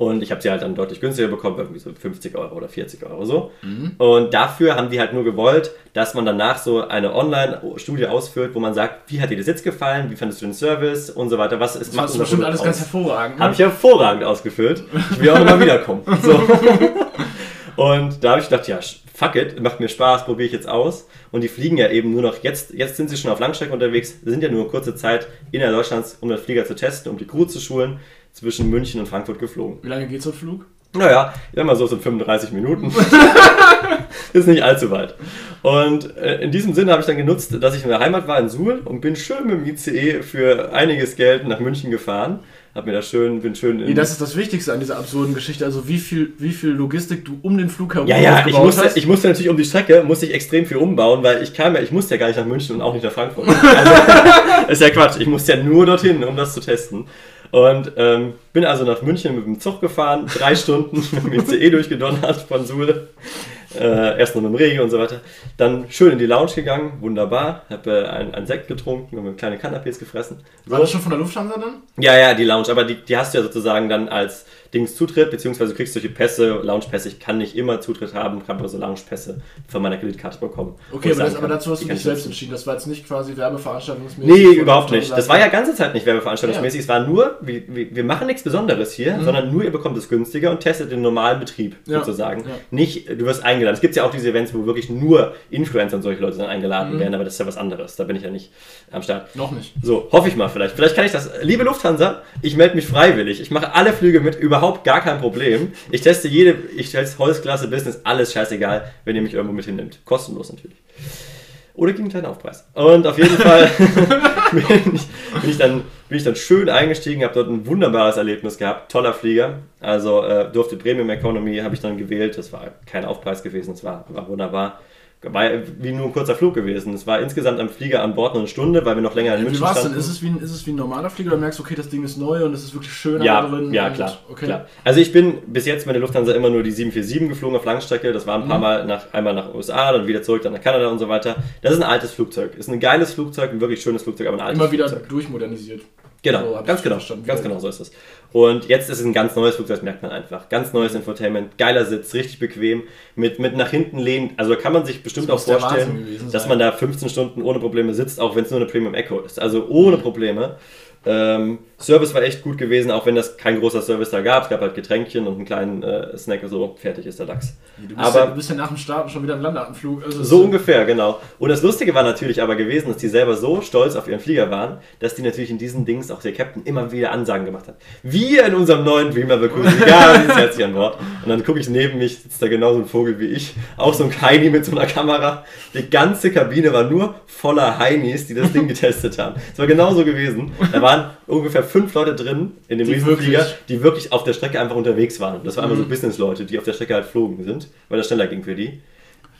Und ich habe sie halt dann deutlich günstiger bekommen, irgendwie so 50 Euro oder 40 Euro so. Und dafür haben die halt nur gewollt, dass man danach so eine Online-Studie ausführt, wo man sagt, wie hat dir das jetzt gefallen, wie fandest du den Service und so weiter. Was ist Das machst du bestimmt alles ganz hervorragend. ne? Habe ich hervorragend ausgefüllt. Ich will auch nochmal wiederkommen. So. Und da habe ich gedacht, ja, fuck it, macht mir Spaß, probiere ich jetzt aus. Und die fliegen ja eben nur noch, jetzt, jetzt sind sie schon auf Langstrecke unterwegs, sind ja nur kurze Zeit innerhalb Deutschlands, um das Flieger zu testen, um die Crew zu schulen, zwischen München und Frankfurt geflogen. Wie lange geht so ein Flug? Naja, ich sag mal so, so 35 Minuten. ist nicht allzu weit. Und äh, in diesem Sinne habe ich dann genutzt, dass ich in der Heimat war in Suhl und bin schön mit dem ICE für einiges Geld nach München gefahren. Hab mir da schön, bin schön Nee, das ist das Wichtigste an dieser absurden Geschichte. Also wie viel, wie viel Logistik du um den Flug herum Ja, ja, ich musste, hast. ich musste natürlich um die Strecke, musste ich extrem viel umbauen, weil ich kam ja, ich musste ja gar nicht nach München und auch nicht nach Frankfurt. Also, ist ja Quatsch, ich musste ja nur dorthin, um das zu testen. Und ähm, bin also nach München mit dem Zug gefahren, drei Stunden mit dem ICE durchgedonnert von Suhl. Äh, erst noch mit dem Regen und so weiter. Dann schön in die Lounge gegangen, wunderbar. Habe äh, ein, ein Sekt getrunken und kleine Canapés gefressen. War das schon von der Lufthansa dann? Ja, ja, die Lounge, aber die, die hast du ja sozusagen dann als Dings Zutritt, beziehungsweise du kriegst solche Pässe, Lounge-Pässe. Ich kann nicht immer Zutritt haben, kann aber so Lounge-Pässe von meiner Kreditkarte bekommen. Okay, aber, das, aber, dazu hast du dich selbst entschieden. Das war jetzt nicht quasi werbeveranstaltungsmäßig. Nee, überhaupt nicht. Das war ja ganze Zeit nicht werbeveranstaltungsmäßig. Ja. Es war nur, wir, wir machen nichts Besonderes hier, mhm. sondern nur ihr bekommt es günstiger und testet den normalen Betrieb ja. sozusagen. Ja. Nicht, du wirst eingeladen. Es gibt ja auch diese Events, wo wirklich nur Influencer und solche Leute dann eingeladen mhm. werden, aber das ist ja was anderes. Da bin ich ja nicht am Start. Noch nicht. So, hoffe ich mal vielleicht. Vielleicht kann ich das. Liebe Lufthansa, ich melde mich freiwillig. Ich mache alle Flüge mit, überhaupt gar kein Problem. Ich teste jede, ich teste Holzklasse Business, alles scheißegal, wenn ihr mich irgendwo mit hinnimmt. Kostenlos natürlich. Oder gegen einen kleinen Aufpreis. Und auf jeden Fall bin, ich, bin, ich, dann, bin ich dann schön eingestiegen, habe dort ein wunderbares Erlebnis gehabt. Toller Flieger. Also äh, durfte Premium Economy, habe ich dann gewählt. Das war kein Aufpreis gewesen, das war, war wunderbar war wie nur ein kurzer Flug gewesen. Es war insgesamt am Flieger an Bord nur eine Stunde, weil wir noch länger in München standen. Wie war's denn? Ist es, wie ein, ist es wie ein normaler Flieger oder merkst du, okay, das Ding ist neu und es ist wirklich schön ja, drin? Ja, klar, okay. klar. Also ich bin bis jetzt mit der Lufthansa immer nur die 747 geflogen auf Langstrecke. Das war ein paar mhm. Mal nach, einmal nach USA, dann wieder zurück, dann nach Kanada und so weiter. Das ist ein altes Flugzeug. Ist ein geiles Flugzeug, ein wirklich schönes Flugzeug, aber ein altes Immer wieder Flugzeug. durchmodernisiert. Genau, so, ganz genau. Verstanden. Ganz genau so ist es. Und jetzt ist es ein ganz neues Flugzeug, das merkt man einfach. Ganz neues Infotainment, geiler Sitz, richtig bequem, mit, mit nach hinten lehnen. Also kann man sich bestimmt auch vorstellen, dass man da 15 Stunden ohne Probleme sitzt, auch wenn es nur eine Premium Echo ist. Also ohne Probleme. Ähm, Service war echt gut gewesen, auch wenn das kein großer Service da gab. Es gab halt Getränkchen und einen kleinen äh, Snack, so fertig ist der Lachs. Du bist, aber, ja, du bist ja nach dem Start schon wieder im Landeanflug. Also so ungefähr, genau. Und das Lustige war natürlich aber gewesen, dass die selber so stolz auf ihren Flieger waren, dass die natürlich in diesen Dings auch der Captain immer wieder Ansagen gemacht hat. Wir in unserem neuen Dreamer begrüßen ja, die ist herzlich an Bord. Und dann gucke ich neben mich, sitzt da genauso ein Vogel wie ich, auch so ein Heini mit so einer Kamera. Die ganze Kabine war nur voller Heinis, die das Ding getestet haben. Es war genauso gewesen. Da waren ungefähr fünf Leute drin in dem Riesenflieger, die wirklich auf der Strecke einfach unterwegs waren. Das waren mhm. einfach so mhm. Business-Leute, die auf der Strecke halt flogen sind, weil das schneller ging für die.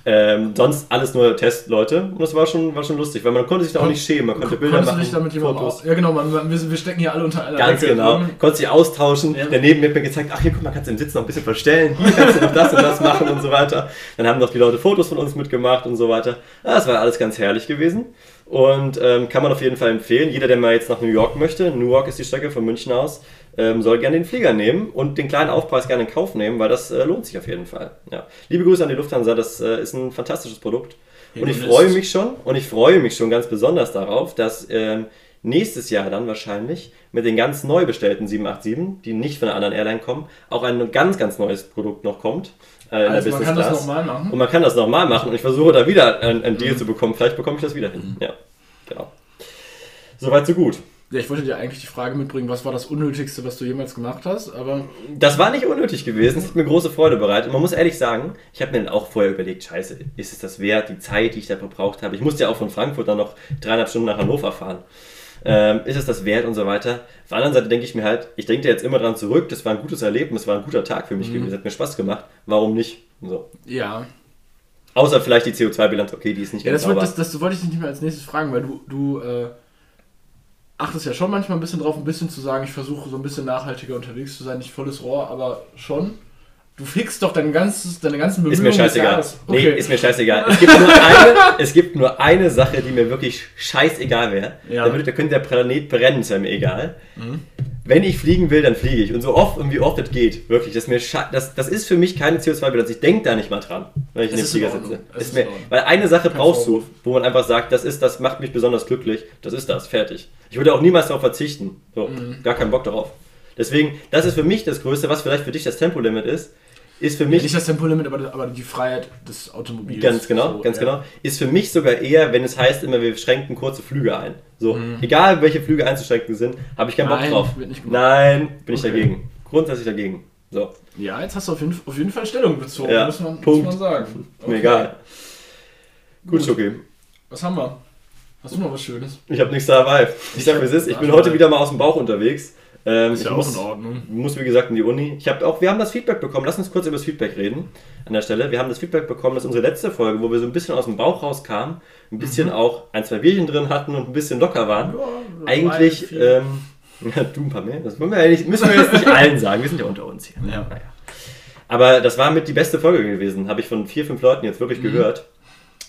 Ähm, sonst alles nur Testleute und das war schon, war schon lustig, weil man konnte sich da auch nicht schämen, man konnte Bilder machen. Dich damit Fotos. Ja genau, man, wir, wir, stecken hier alle unter einer Ganz Decke. genau, mhm. konnte sich austauschen, ja. der neben mir hat mir gezeigt, ach hier guck mal, kannst du im Sitz noch ein bisschen verstellen, hier kannst du noch das und das machen und so weiter. Dann haben noch die Leute Fotos von uns mitgemacht und so weiter. Ja, das war alles ganz herrlich gewesen. Und ähm, kann man auf jeden Fall empfehlen. Jeder, der mal jetzt nach New York möchte, New York ist die Strecke von München aus, ähm, soll gerne den Flieger nehmen und den kleinen Aufpreis gerne in Kauf nehmen, weil das äh, lohnt sich auf jeden Fall. Ja. Liebe Grüße an die Lufthansa, das äh, ist ein fantastisches Produkt. Und ich freue mich schon, und ich freue mich schon ganz besonders darauf, dass ähm, nächstes Jahr dann wahrscheinlich mit den ganz neu bestellten 787, die nicht von einer anderen Airline kommen, auch ein ganz, ganz neues Produkt noch kommt. Äh, in also der man kann Class. das nochmal machen. Und man kann das nochmal machen und ich versuche da wieder ein, ein Deal mhm. zu bekommen. Vielleicht bekomme ich das wieder hin. Mhm. Ja, genau. Soweit, so gut. Ja, ich wollte dir eigentlich die Frage mitbringen, was war das Unnötigste, was du jemals gemacht hast, aber... Das war nicht unnötig gewesen, es hat mir große Freude bereitet. Und man muss ehrlich sagen, ich habe mir dann auch vorher überlegt, scheiße, ist es das wert, die Zeit, die ich da verbraucht habe? Ich musste ja auch von Frankfurt dann noch dreieinhalb Stunden nach Hannover fahren. Ähm, ist es das wert und so weiter? Auf der anderen Seite denke ich mir halt, ich denke jetzt immer dran zurück, das war ein gutes Erlebnis, war ein guter Tag für mich mhm. gewesen, hat mir Spaß gemacht, warum nicht? So. Ja. Außer vielleicht die CO2-Bilanz, okay, die ist nicht ja, ganz das, sauber. Das, das, das wollte ich dich nicht mehr als nächstes fragen, weil du, du äh, achtest ja schon manchmal ein bisschen drauf, ein bisschen zu sagen, ich versuche so ein bisschen nachhaltiger unterwegs zu sein, nicht volles Rohr, aber schon. Du fixst doch dein ganzes, deine ganzen Bemühungen. Ist mir scheißegal. Okay. Nee, ist mir scheißegal. Es gibt, nur eine, es gibt nur eine Sache, die mir wirklich scheißegal wäre. Ja. Da, da könnte der Planet brennen, ist mir egal. Mhm. Wenn ich fliegen will, dann fliege ich. Und so oft und wie oft es geht. Wirklich. Das, mir das, das ist für mich keine CO2-Bilanz. Ich denke da nicht mal dran, wenn ich das in dem Flieger sitze. Ist mir, weil eine Sache brauchst du, wo man einfach sagt, das ist das, macht mich besonders glücklich. Das ist das. Fertig. Ich würde auch niemals darauf verzichten. So, mhm. Gar keinen Bock darauf. Deswegen, das ist für mich das Größte, was vielleicht für dich das Tempolimit ist ist für mich. Ja, nicht das Tempolimit, aber, aber die Freiheit des Automobils. Ganz genau, so, ganz ja. genau. Ist für mich sogar eher, wenn es heißt immer, wir schränken kurze Flüge ein. So, mhm. egal welche Flüge einzuschränken sind, habe ich keinen Nein, Bock drauf. Nein, bin ich dagegen. Grundsätzlich dagegen. So. Ja, jetzt hast du auf jeden, auf jeden Fall Stellung bezogen, ja, muss, man, Punkt. muss man sagen. Okay. Mir egal. Gut, Gut, okay. Was haben wir? Hast du noch was Schönes? Ich habe nichts dabei. Ich sag, wie es ist. Ich bin heute wieder mal aus dem Bauch unterwegs. Ähm, ist ja auch muss, in Ordnung. Muss wie gesagt in die Uni. Ich habe auch, wir haben das Feedback bekommen. Lass uns kurz über das Feedback reden an der Stelle. Wir haben das Feedback bekommen, dass unsere letzte Folge, wo wir so ein bisschen aus dem Bauch rauskamen, ein bisschen mhm. auch ein, zwei Bierchen drin hatten und ein bisschen locker waren. Ja, eigentlich, ähm, ja, du ein paar mehr. Das wir ja nicht, müssen wir jetzt nicht allen sagen. Wir sind ja unter uns hier. Ja. Naja. Aber das war mit die beste Folge gewesen. Habe ich von vier, fünf Leuten jetzt wirklich mhm. gehört.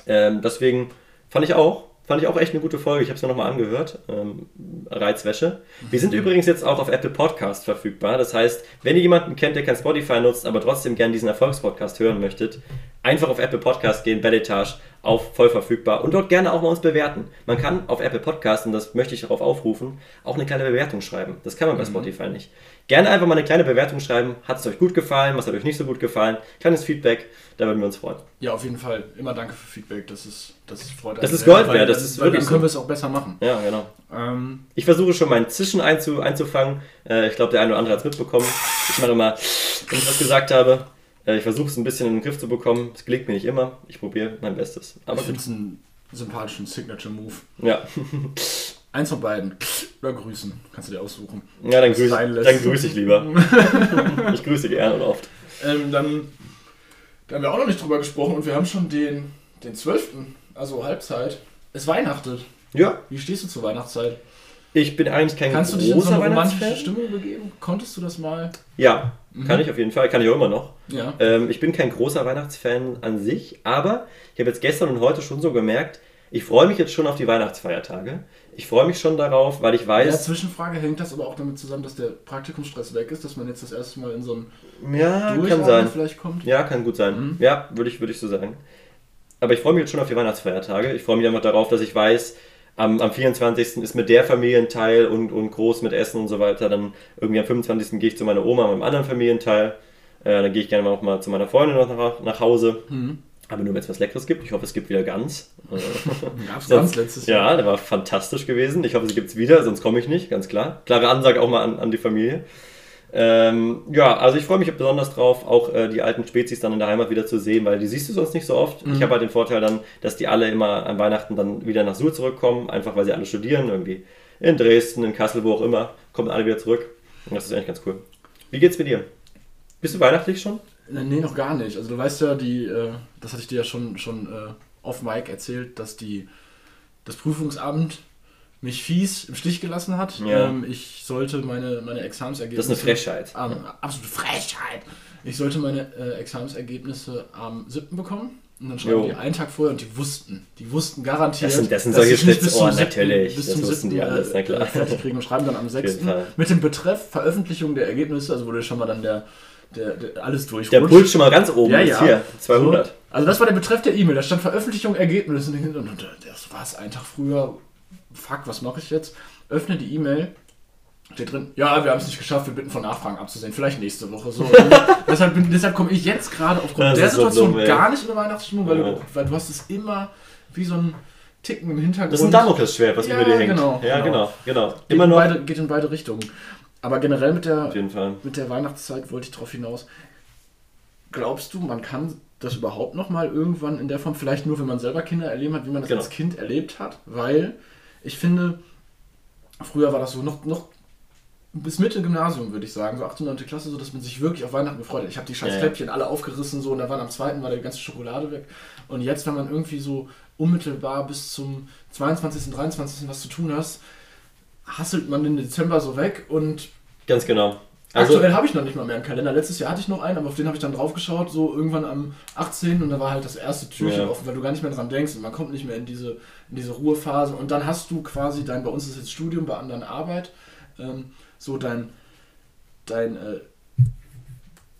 Ähm, deswegen fand ich auch Fand ich auch echt eine gute Folge. Ich habe es mir nochmal angehört. Ähm, Reizwäsche. Wir sind übrigens jetzt auch auf Apple Podcast verfügbar. Das heißt, wenn ihr jemanden kennt, der kein Spotify nutzt, aber trotzdem gerne diesen Erfolgspodcast hören möchtet, einfach auf Apple Podcast gehen, Belletage, auf voll verfügbar und dort gerne auch mal uns bewerten. Man kann auf Apple Podcast, und das möchte ich darauf aufrufen, auch eine kleine Bewertung schreiben. Das kann man bei mhm. Spotify nicht. Gerne einfach mal eine kleine Bewertung schreiben. Hat es euch gut gefallen? Was hat euch nicht so gut gefallen? Kleines Feedback, da würden wir uns freuen. Ja, auf jeden Fall. Immer danke für Feedback. Das ist, das freut Das ist Gold wert. Das ist wirklich dann können wir es auch besser machen. Ja, genau. Ähm, ich versuche schon meinen Zischen einzu, einzufangen. Äh, ich glaube, der eine oder andere hat es mitbekommen. Ich mache mal, wenn ich was gesagt habe. Äh, ich versuche es ein bisschen in den Griff zu bekommen. Es gelingt mir nicht immer. Ich probiere mein Bestes. Aber ich finde es einen sympathischen Signature-Move. Ja. Eins von beiden. Oder grüßen. Kannst du dir aussuchen. Ja, dann grüße dann grüß ich lieber. ich grüße gerne und oft. Ähm, dann, da haben wir auch noch nicht drüber gesprochen und wir haben schon den, den 12., also Halbzeit. Es weihnachtet. Ja. Wie stehst du zur Weihnachtszeit? Ich bin eigentlich kein Kannst großer du dich in so eine romantische Stimmung begeben? Konntest du das mal? Ja, mhm. kann ich auf jeden Fall. Kann ich auch immer noch. Ja. Ähm, ich bin kein großer Weihnachtsfan an sich, aber ich habe jetzt gestern und heute schon so gemerkt, ich freue mich jetzt schon auf die Weihnachtsfeiertage. Ich freue mich schon darauf, weil ich weiß. Ja, Zwischenfrage hängt das aber auch damit zusammen, dass der Praktikumsstress weg ist, dass man jetzt das erste Mal in so ein ja, kann sein. vielleicht kommt. Ja, kann gut sein. Mhm. Ja, würde ich, würd ich so sagen. Aber ich freue mich jetzt schon auf die Weihnachtsfeiertage. Ich freue mich einfach darauf, dass ich weiß, am, am 24. ist mit der Familienteil und, und groß mit Essen und so weiter. Dann irgendwie am 25. gehe ich zu meiner Oma mit dem anderen Familienteil. Äh, dann gehe ich gerne auch mal zu meiner Freundin noch nach, nach Hause. Mhm. Aber nur wenn es was Leckeres gibt. Ich hoffe, es gibt wieder Gans. Gab es Gans letztes Jahr? Ja, der war fantastisch gewesen. Ich hoffe, sie gibt es wieder, sonst komme ich nicht, ganz klar. Klare Ansage auch mal an, an die Familie. Ähm, ja, also ich freue mich besonders drauf, auch äh, die alten Spezies dann in der Heimat wieder zu sehen, weil die siehst du sonst nicht so oft. Mhm. Ich habe halt den Vorteil dann, dass die alle immer an Weihnachten dann wieder nach Suhl zurückkommen, einfach weil sie alle studieren, irgendwie in Dresden, in Kassel, wo auch immer, kommen alle wieder zurück. Und das ist eigentlich ganz cool. Wie geht's mit dir? Bist du weihnachtlich schon? Äh, nee, noch gar nicht. Also du weißt ja, die, äh, das hatte ich dir ja schon, schon äh, off Mic erzählt, dass die, das Prüfungsamt mich fies im Stich gelassen hat. Ja. Ähm, ich sollte meine, meine Examensergebnisse... Das ist eine Frechheit. Ähm, absolute Frechheit! Ich sollte meine äh, Examensergebnisse am 7. bekommen. Und dann schreiben jo. die einen Tag vorher und die wussten, die wussten garantiert. Das sind, das sind solche Schlitz, oh, natürlich. Bis das zum wussten 7. die alles, na klar. fertig kriegen und schreiben dann am 6. mit dem Betreff Veröffentlichung der Ergebnisse, also wurde schon mal dann der der, der alles durch. Der Puls schon mal ganz oben ja, ja. hier, 200. So. Also das war der Betreff der E-Mail, da stand Veröffentlichung, Ergebnis und, und das war es einen Tag früher. Fuck, was mache ich jetzt? Öffne die E-Mail, steht drin, ja, wir haben es nicht geschafft, wir bitten von Nachfragen abzusehen, vielleicht nächste Woche. So. deshalb deshalb komme ich jetzt gerade aufgrund der Situation so gar nicht in der Weihnachtsstimmung, weil, ja. du, weil du hast es immer wie so ein Ticken im Hintergrund. Das ist ein Damoklesschwert, was ja, über dir hängt. Genau, ja, genau, genau. genau. Immer noch. Beide, geht in beide Richtungen. Aber generell mit der, mit der Weihnachtszeit wollte ich darauf hinaus. Glaubst du, man kann das überhaupt noch mal irgendwann in der Form, vielleicht nur, wenn man selber Kinder erleben hat, wie man das genau. als Kind erlebt hat? Weil ich finde, früher war das so noch, noch bis Mitte Gymnasium, würde ich sagen, so 8. und 9. Klasse, so dass man sich wirklich auf Weihnachten gefreut hat. Ich habe die scheiß ja, Kläppchen ja. alle aufgerissen, so, und da waren am zweiten war die ganze Schokolade weg. Und jetzt, wenn man irgendwie so unmittelbar bis zum 22., 23. was zu tun hast, hasselt man den Dezember so weg und. Ganz genau. Also, Aktuell habe ich noch nicht mal mehr einen Kalender. Letztes Jahr hatte ich noch einen, aber auf den habe ich dann drauf geschaut, so irgendwann am 18. und da war halt das erste Türchen ja. offen, weil du gar nicht mehr dran denkst und man kommt nicht mehr in diese, in diese Ruhephase. Und dann hast du quasi dein, bei uns ist jetzt Studium, bei anderen Arbeit, ähm, so dein, dein, äh,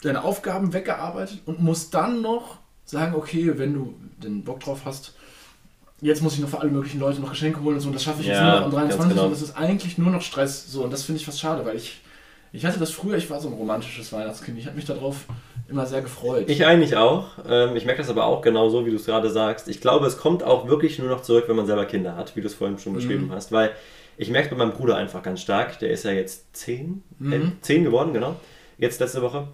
deine Aufgaben weggearbeitet und musst dann noch sagen, okay, wenn du den Bock drauf hast, jetzt muss ich noch für alle möglichen Leute noch Geschenke holen und so, und das schaffe ich jetzt nur noch am 23. Genau. Und das ist eigentlich nur noch Stress. So, und das finde ich fast schade, weil ich, ich hatte das früher, ich war so ein romantisches Weihnachtskind. Ich habe mich darauf immer sehr gefreut. Ich eigentlich auch. Ähm, ich merke das aber auch genau so, wie du es gerade sagst. Ich glaube, es kommt auch wirklich nur noch zurück, wenn man selber Kinder hat, wie du es vorhin schon beschrieben mhm. hast. Weil ich merke bei meinem Bruder einfach ganz stark, der ist ja jetzt 10, mhm. äh, 10 geworden, genau. Jetzt letzte Woche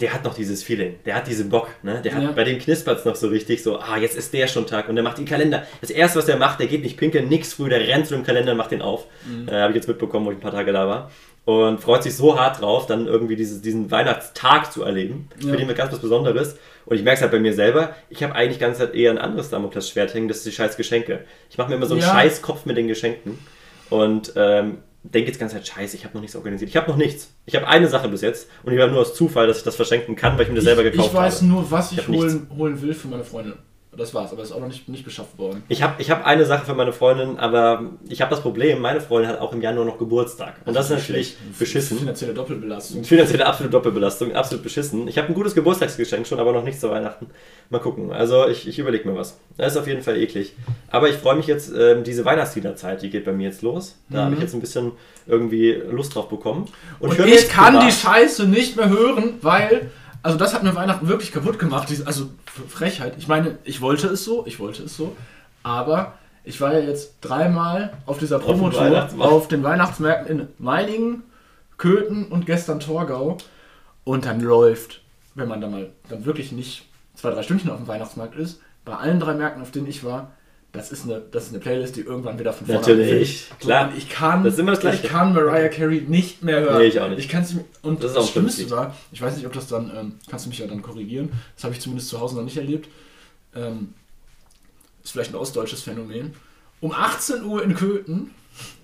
der hat noch dieses Feeling, der hat diesen Bock, ne? Der hat, ja. bei dem knispert es noch so richtig, so, ah, jetzt ist der schon Tag und der macht den Kalender. Das erste, was der macht, der geht nicht pinkeln, nix früh, der rennt zu dem Kalender und macht den auf. Mhm. Äh, Habe ich jetzt mitbekommen, wo ich ein paar Tage da war. Und freut sich so hart drauf, dann irgendwie dieses, diesen Weihnachtstag zu erleben. Ja. Für den wird ganz was Besonderes. Und ich merke es halt bei mir selber, ich habe eigentlich ganz halt eher ein anderes Damoklesschwert hängen, das ist die scheiß Geschenke. Ich mache mir immer so einen ja. scheiß Kopf mit den Geschenken. Und ähm, denke jetzt ganz halt, scheiße, ich habe noch nichts organisiert. Ich habe noch nichts. Ich habe eine Sache bis jetzt und ich war nur aus Zufall, dass ich das verschenken kann, weil ich mir das selber gekauft habe. Ich weiß habe. nur, was ich, ich holen, holen will für meine Freundin. Das war's, aber ist auch noch nicht, nicht beschafft worden. Ich habe ich hab eine Sache für meine Freundin, aber ich habe das Problem, meine Freundin hat auch im Januar noch Geburtstag. Und das, ist natürlich beschissen. Finanzielle Doppelbelastung. Finanzielle absolute Doppelbelastung, absolut beschissen. Ich habe ein gutes Geburtstagsgeschenk schon, aber noch nicht zu Weihnachten. Mal gucken. Also ich, ich überlege mir was. Das ist auf jeden Fall eklig. Aber ich freue mich jetzt, ähm, diese Weihnachtsliederzeit, die geht bei mir jetzt los. Da Mhm. habe ich jetzt ein bisschen irgendwie Lust drauf bekommen. Und, mir ich kann privat- die Scheiße nicht mehr hören, weil. Also das hat mir Weihnachten wirklich kaputt gemacht. Also Frechheit. Ich meine, ich wollte es so, ich wollte es so. Aber ich war ja jetzt dreimal auf dieser Promotour Weihnachtsmarkt. auf den Weihnachtsmärkten in Meiningen, Köthen und gestern Torgau. Und dann läuft, wenn man da mal dann wirklich nicht zwei, drei Stündchen auf dem Weihnachtsmarkt ist, bei allen drei Märkten, auf denen ich war, das ist eine, das ist eine Playlist, die irgendwann wieder von vorne Natürlich, anfängt. klar. Ich kann, Das ist immer das Gleiche. ich kann Mariah Carey nicht mehr hören. Nee, ich auch nicht. Ich kann sie und Das das, ist auch ein Schlimmste war, ich weiß nicht, ob das dann, ähm, kannst du mich ja dann korrigieren, das habe ich zumindest zu Hause noch nicht erlebt, ähm, ist vielleicht ein ostdeutsches Phänomen. Um 18 Uhr in Köthen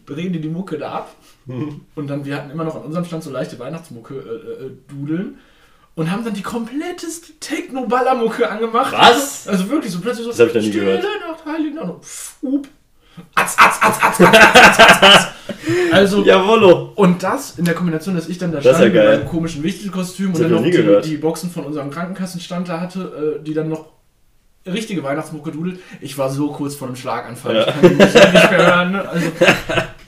drehen die die Mucke da ab und dann, wir hatten immer noch an unserem Stand so leichte Weihnachtsmucke äh, äh, dudeln und haben dann die kompletteste Techno-Ballermucke angemacht. Was? Also wirklich so plötzlich so. Das hab ich noch nie gehört. Nacht, Heilige Nacht. Fup. Atz, atz, atz, atz, atz, atz, atz. Also, Jawollo! und das in der Kombination, dass ich dann da Das ist stand ja mit meinem komischen Wichtelkostüm und dann noch die, die Boxen von unserem Krankenkassenstand da hatte, äh, die dann noch richtige Weihnachtsmucke dudelt. Ich war so kurz vor einem Schlaganfall. Ja. Ich kann die nicht, nicht mehr hören. ne? Also,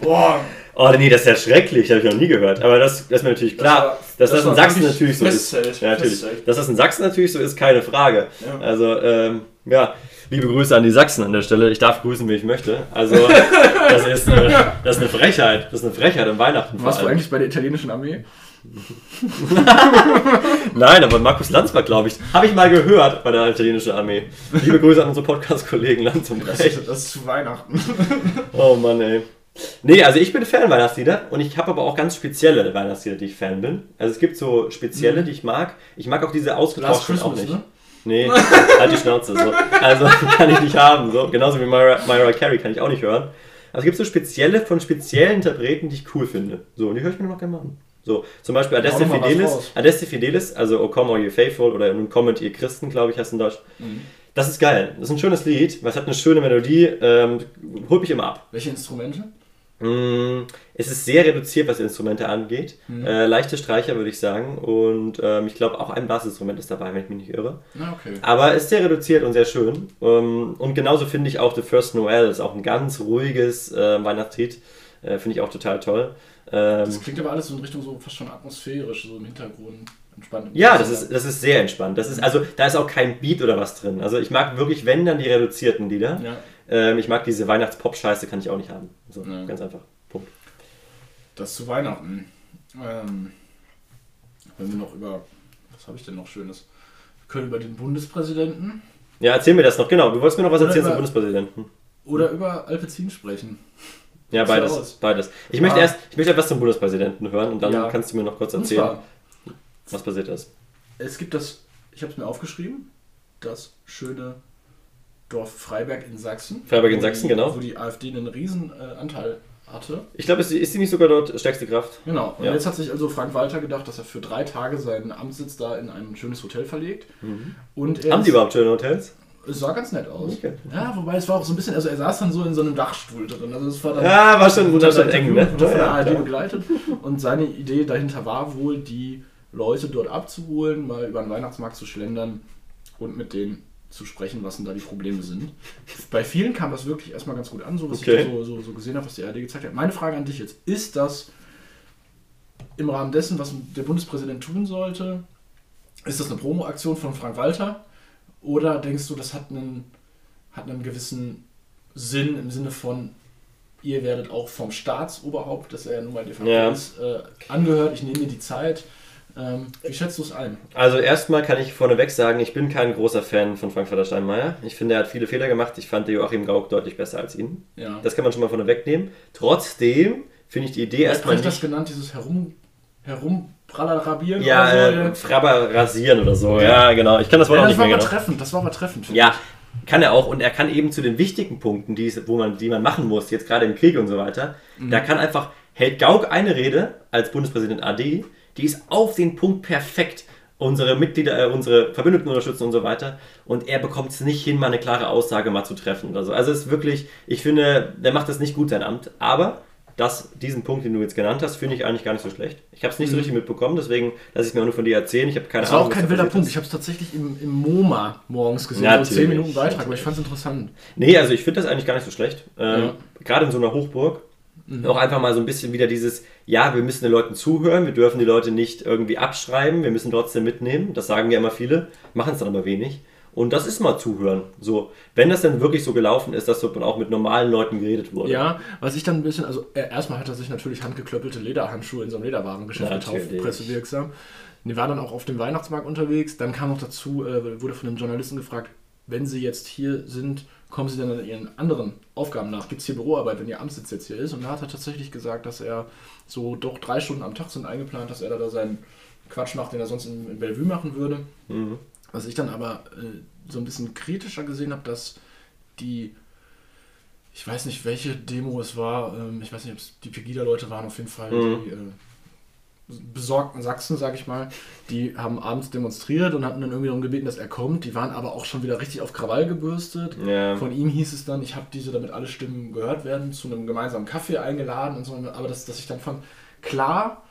boah. Oh nee, das ist ja schrecklich, habe ich noch nie gehört. Aber das, das ist mir natürlich klar, war- dass das, war in Sachsen natürlich so ist. Festzelt, Ja, natürlich. Dass das in Sachsen natürlich so ist, keine Frage. Ja. Also, ähm, ja, liebe Grüße an die Sachsen an der Stelle. Ich darf grüßen, wie ich möchte. Also, das ist eine, das ist eine Frechheit. Das ist eine Frechheit am Weihnachten. vor Warst du eigentlich bei der italienischen Armee? Nein, aber Markus Lanz war, glaube ich, habe ich mal gehört bei der italienischen Armee. Liebe Grüße an unsere Podcast-Kollegen Lanz und Das, Brecht. das ist zu Weihnachten. Oh Mann, ey. Nee, also ich bin Fan Weihnachtslieder und ich habe aber auch ganz spezielle Weihnachtslieder, die ich Fan bin. Also es gibt so spezielle, die ich mag. Ich mag auch diese ausgetauschten auch nicht. ne? Nee, halt die Schnauze. So. Also kann ich nicht haben. So. Genauso wie Myra, Myra Carey kann ich auch nicht hören. Aber es gibt so spezielle von speziellen Interpreten, die ich cool finde. So, und die höre ich mir noch gerne mal an. So, zum Beispiel Adeste Fidelis. Adeste Fidelis, also O Come All You Faithful oder Nun kommet ihr Christen, glaube ich, heißt in Deutsch. Mhm. Das ist geil. Das ist ein schönes Lied, weil es hat eine schöne Melodie. Ähm, holt mich immer ab. Welche Instrumente? Mm, Es ist sehr reduziert, was Instrumente angeht. Mhm. Äh, leichte Streicher, würde ich sagen. Und ähm, ich glaube, auch ein Basisinstrument ist dabei, wenn ich mich nicht irre. Na, okay. Aber ist sehr reduziert und sehr schön. Ähm, und genauso finde ich auch The First Noel ist auch ein ganz ruhiges äh, Weihnachtslied. Äh, finde ich auch total toll. Ähm, Das klingt aber alles so in Richtung so fast schon atmosphärisch, so im Hintergrund entspannt. ja, das ist, das ist sehr entspannt. Das ist, also, da ist auch kein Beat oder was drin. Also ich mag wirklich, wenn dann die reduzierten Lieder. Ja, Ähm, ich mag diese Weihnachtspop-Scheiße, kann ich auch nicht haben. So, Ja. Ganz einfach. Punkt. das zu Weihnachten. Ähm, wenn wir noch über. Was habe ich denn noch Schönes? Wir können über den Bundespräsidenten Ja, erzähl mir das noch, genau. Du wolltest mir noch was Oder erzählen zum über- Bundespräsidenten. oder über Alpezin sprechen. Ja, beides. Beides. Ich Ja. möchte erst, ich möchte etwas zum Bundespräsidenten hören und dann Ja. kannst du mir noch kurz Und erzählen, zwar, was passiert ist. es gibt das, ich habe es mir aufgeschrieben, das schöne Dorf Freiberg in Sachsen. Freiberg in Sachsen, die, genau. Wo die AfD einen riesen äh, Anteil hatte. Ich glaube, ist, ist die nicht sogar dort stärkste Kraft? Genau. Und Ja. jetzt hat sich also Frank Walter gedacht, dass er für drei Tage seinen Amtssitz da in ein schönes Hotel verlegt. Und er Haben die überhaupt schöne Hotels? Es sah ganz nett aus. Okay. Ja, wobei es war auch so ein bisschen, also er saß dann so in so einem Dachstuhl drin. Also es war dann Ja, war schon, war schon eng, ne? von der Ja, ARD klar. begleitet. Und seine Idee dahinter war wohl, die Leute dort abzuholen, mal über den Weihnachtsmarkt zu schlendern und mit denen zu sprechen, was denn da die Probleme sind. Bei vielen kam das wirklich erstmal ganz gut an, so was Okay. ich so, so, so gesehen habe, was die ARD gezeigt hat. Meine Frage an dich jetzt, ist das im Rahmen dessen, was der Bundespräsident tun sollte, ist das eine Promo-Aktion von Frank Walter? Oder denkst du, das hat einen, hat einen gewissen Sinn im Sinne von, ihr werdet auch vom Staatsoberhaupt, das er ja nun mal de facto Ja. ist, äh, angehört, ich nehme mir die Zeit. Ähm, wie schätzt du es ein? Also erstmal kann ich vorneweg sagen, ich bin kein großer Fan von Frankfurter Steinmeier. Ich finde, er hat viele Fehler gemacht. Ich fand Joachim Gauck deutlich besser als ihn. Ja. Das kann man schon mal vorneweg nehmen. Trotzdem finde ich die Idee Wer erstmal hat das nicht... genannt, dieses Herum, Herumprallerabieren Ja, oder so? äh, Frabber rasieren oder so. Ja, genau. Ich kann das Wort ja, auch das nicht war mehr aber genau. treffend, das war aber treffend. Ja, kann er auch und er kann eben zu den wichtigen Punkten, die, es- wo man, die man machen muss, jetzt gerade im Krieg und so weiter, Mhm. da kann einfach, hält Gauck eine Rede als Bundespräsident AD, die ist auf den Punkt perfekt unsere Mitglieder, äh, unsere Verbündeten unterstützen und so weiter. Und er bekommt es nicht hin, mal eine klare Aussage mal zu treffen oder so. Also es ist wirklich, ich finde, der macht das nicht gut, sein Amt. Aber das, diesen Punkt, den du jetzt genannt hast, finde ich eigentlich gar nicht so schlecht. Ich habe es nicht mhm. so richtig mitbekommen, deswegen lasse ich es mir auch nur von dir erzählen. Ich habe keine das Ahnung. Das war auch kein wilder Punkt. Ich habe es tatsächlich im, im MoMA morgens gesehen, ja, so 10 Minuten Beitrag, aber ich fand es interessant. Nee, also ich finde das eigentlich gar nicht so schlecht. Ähm, ja. Gerade in so einer Hochburg. Mhm. Auch einfach mal so ein bisschen wieder dieses, ja, wir müssen den Leuten zuhören, wir dürfen die Leute nicht irgendwie abschreiben, wir müssen trotzdem mitnehmen. Das sagen ja immer viele, machen es dann aber wenig. Und das ist mal zuhören. So, wenn das dann wirklich so gelaufen ist, dass man auch mit normalen Leuten geredet wurde. Ja, was ich dann ein bisschen, also erstmal hat er sich natürlich handgeklöppelte Lederhandschuhe in so einem Lederwarengeschäft gekauft, pressewirksam. Die war dann auch auf dem Weihnachtsmarkt unterwegs. Dann kam noch dazu, äh, wurde von einem Journalisten gefragt, wenn Sie jetzt hier sind, kommen Sie dann an Ihren anderen Aufgaben nach? Gibt es hier Büroarbeit, wenn Ihr Amtssitz jetzt hier ist? Und da hat er tatsächlich gesagt, dass er so doch drei Stunden am Tag sind eingeplant, dass er da seinen Quatsch macht, den er sonst in, in Bellevue machen würde. Mhm. Was ich dann aber äh, so ein bisschen kritischer gesehen habe, dass die, ich weiß nicht, welche Demo es war, ähm, ich weiß nicht, ob es die Pegida-Leute waren, auf jeden Fall mhm. die äh, besorgten Sachsen, sag ich mal, die haben abends demonstriert und hatten dann irgendwie darum gebeten, dass er kommt. Die waren aber auch schon wieder richtig auf Krawall gebürstet. Ja. Von ihm hieß es dann, ich habe diese, damit alle Stimmen gehört werden, zu einem gemeinsamen Kaffee eingeladen und so. Aber das, dass ich dann fand, klar,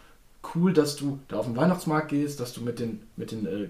cool, dass du da auf den Weihnachtsmarkt gehst, dass du mit den, mit den äh,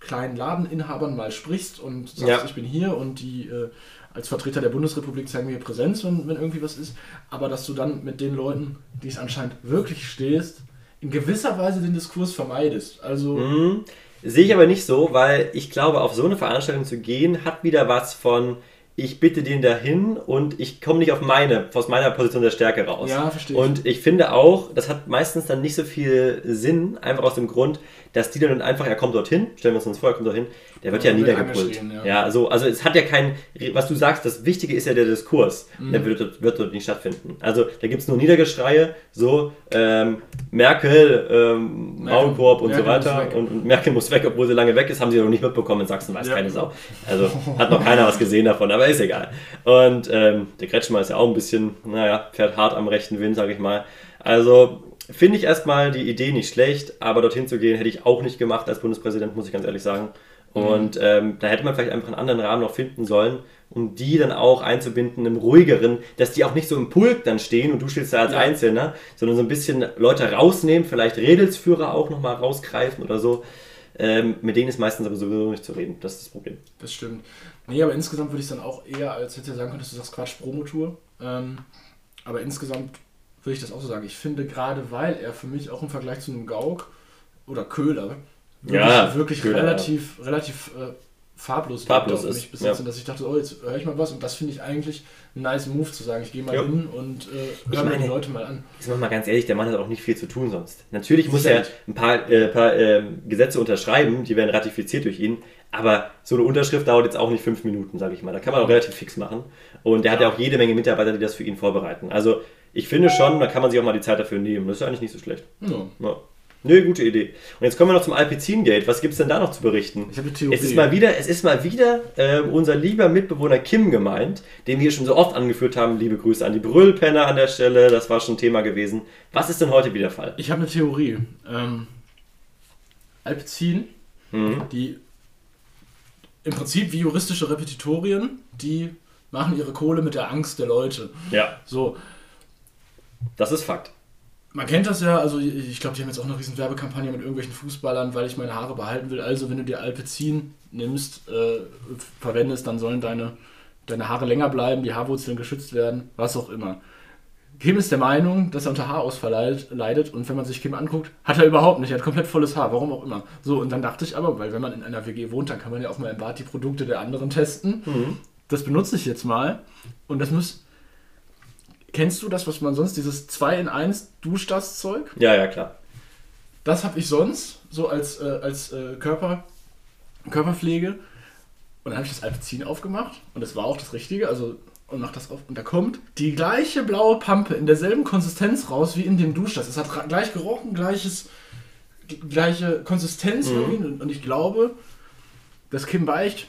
kleinen Ladeninhabern mal sprichst und sagst, ja. ich bin hier und die äh, als Vertreter der Bundesrepublik zeigen mir Präsenz, wenn, wenn irgendwie was ist. Aber dass du dann mit den Leuten, die es anscheinend wirklich stehst, in gewisser Weise den Diskurs vermeidest. Also. Mhm. Sehe ich aber nicht so, weil ich glaube, auf so eine Veranstaltung zu gehen, hat wieder was von ich bitte den dahin und ich komme nicht auf meine, aus meiner Position der Stärke raus. Ja, verstehe. Und ich finde auch, das hat meistens dann nicht so viel Sinn, einfach aus dem Grund, dass die dann einfach, er kommt dorthin, stellen wir uns das vor, er kommt dorthin, der wird ja, ja niedergepult. Ja. ja, so, also es hat ja kein, was du sagst, das Wichtige ist ja der Diskurs, mhm. der wird, wird, dort nicht stattfinden. Also da gibt es nur Niedergeschreie, so ähm, Merkel, ähm, Maulkorb und Merkel so weiter und, und, Merkel muss weg, obwohl sie lange weg ist, haben sie noch nicht mitbekommen in Sachsen, weiß ja. keine Sau. Also hat noch keiner was gesehen davon, aber ist egal. Und ähm, der Kretschmer ist ja auch ein bisschen, naja, fährt hart am rechten Wind, sag ich mal. Also Finde ich erstmal die Idee nicht schlecht, aber dorthin zu gehen hätte ich auch nicht gemacht als Bundespräsident, muss ich ganz ehrlich sagen. Mhm. Und ähm, da hätte man vielleicht einfach einen anderen Rahmen noch finden sollen, um die dann auch einzubinden, im ruhigeren, dass die auch nicht so im Pulk dann stehen und du stehst da als ja. Einzelner, sondern so ein bisschen Leute rausnehmen, vielleicht Redelsführer auch nochmal rausgreifen oder so. Ähm, mit denen ist meistens aber sowieso nicht zu reden. Das ist das Problem. Das stimmt. Nee, aber insgesamt würde ich es dann auch eher, als hätte sagen können, dass du sagst Quatsch, Promotour. Ähm, aber insgesamt würde ich das auch so sagen. Ich finde gerade, weil er für mich auch im Vergleich zu einem Gauk oder Köhler wirklich, ja, wirklich Köhler, relativ, ja. relativ äh, farblos, farblos ist. Bis ja. dass ich dachte, oh, jetzt höre ich mal was und das finde ich eigentlich ein nice Move zu sagen. Ich gehe mal ja. hin und äh, höre mir die Leute mal an. Ist mal ganz ehrlich, der Mann hat auch nicht viel zu tun sonst. Natürlich muss er ein paar, äh, paar äh, Gesetze unterschreiben, die werden ratifiziert durch ihn, aber so eine Unterschrift dauert jetzt auch nicht fünf Minuten, sage ich mal. Da kann man auch relativ fix machen. Und der hat ja auch jede Menge Mitarbeiter, die das für ihn vorbereiten. Also ich finde schon, da kann man sich auch mal die Zeit dafür nehmen. Das ist eigentlich nicht so schlecht. Ja. ja. Nö, gute Idee. Und jetzt kommen wir noch zum Alpizin-Gate. Was gibt es denn da noch zu berichten? Ich habe eine Theorie. Es ist mal wieder, es ist mal wieder äh, unser lieber Mitbewohner Kim gemeint, den wir schon so oft angeführt haben. Liebe Grüße an die Brüllpenner an der Stelle. Das war schon Thema gewesen. Was ist denn heute wieder Fall? Ich habe eine Theorie. Ähm, Alpizin, mhm. die im Prinzip wie juristische Repetitorien, die machen ihre Kohle mit der Angst der Leute. Ja. So, das ist Fakt. Man kennt das ja, also ich glaube, die haben jetzt auch eine riesen Werbekampagne mit irgendwelchen Fußballern, weil ich meine Haare behalten will. Also wenn du dir Alpezin nimmst, äh, verwendest, dann sollen deine, deine Haare länger bleiben, die Haarwurzeln geschützt werden, was auch immer. Kim ist der Meinung, dass er unter Haarausfall leidet und wenn man sich Kim anguckt, hat er überhaupt nicht. Er hat komplett volles Haar, warum auch immer. So, und dann dachte ich aber, weil wenn man in einer WG wohnt, dann kann man ja auch mal im Bad die Produkte der anderen testen. Mhm. Das benutze ich jetzt mal und das muss Kennst du das, was man sonst, dieses 2 in 1 Duschdas-Zeug? Ja, ja, klar. Das habe ich sonst, so als, äh, als äh, Körper, Körperpflege. Und dann habe ich das Alpizin aufgemacht und das war auch das Richtige. Also, und mach das auf. Und da kommt die gleiche blaue Pampe in derselben Konsistenz raus wie in dem Duschdas. Es hat gleich gerochen, gleiches, gleiche Konsistenz. Mhm. Und ich glaube, dass Kim Beicht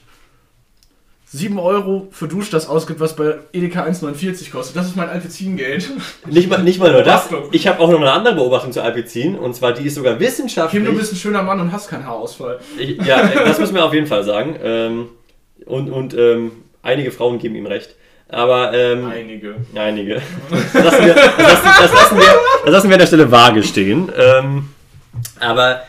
7 Euro für Duschdas ausgibt, was bei Edeka 1,49 kostet. Das ist mein Alpezin-Geld. Nicht mal, nicht mal nur das. Ich habe auch noch eine andere Beobachtung zu Alpezin und zwar die ist sogar wissenschaftlich. Kim, du bist ein schöner Mann und hast keinen Haarausfall. Ich, ja, das müssen wir auf jeden Fall sagen. Ähm, und und ähm, einige Frauen geben ihm recht. Aber ähm, einige. Einige. Das lassen, wir, das, lassen, das, lassen wir, das lassen wir an der Stelle vage stehen. Ähm, aber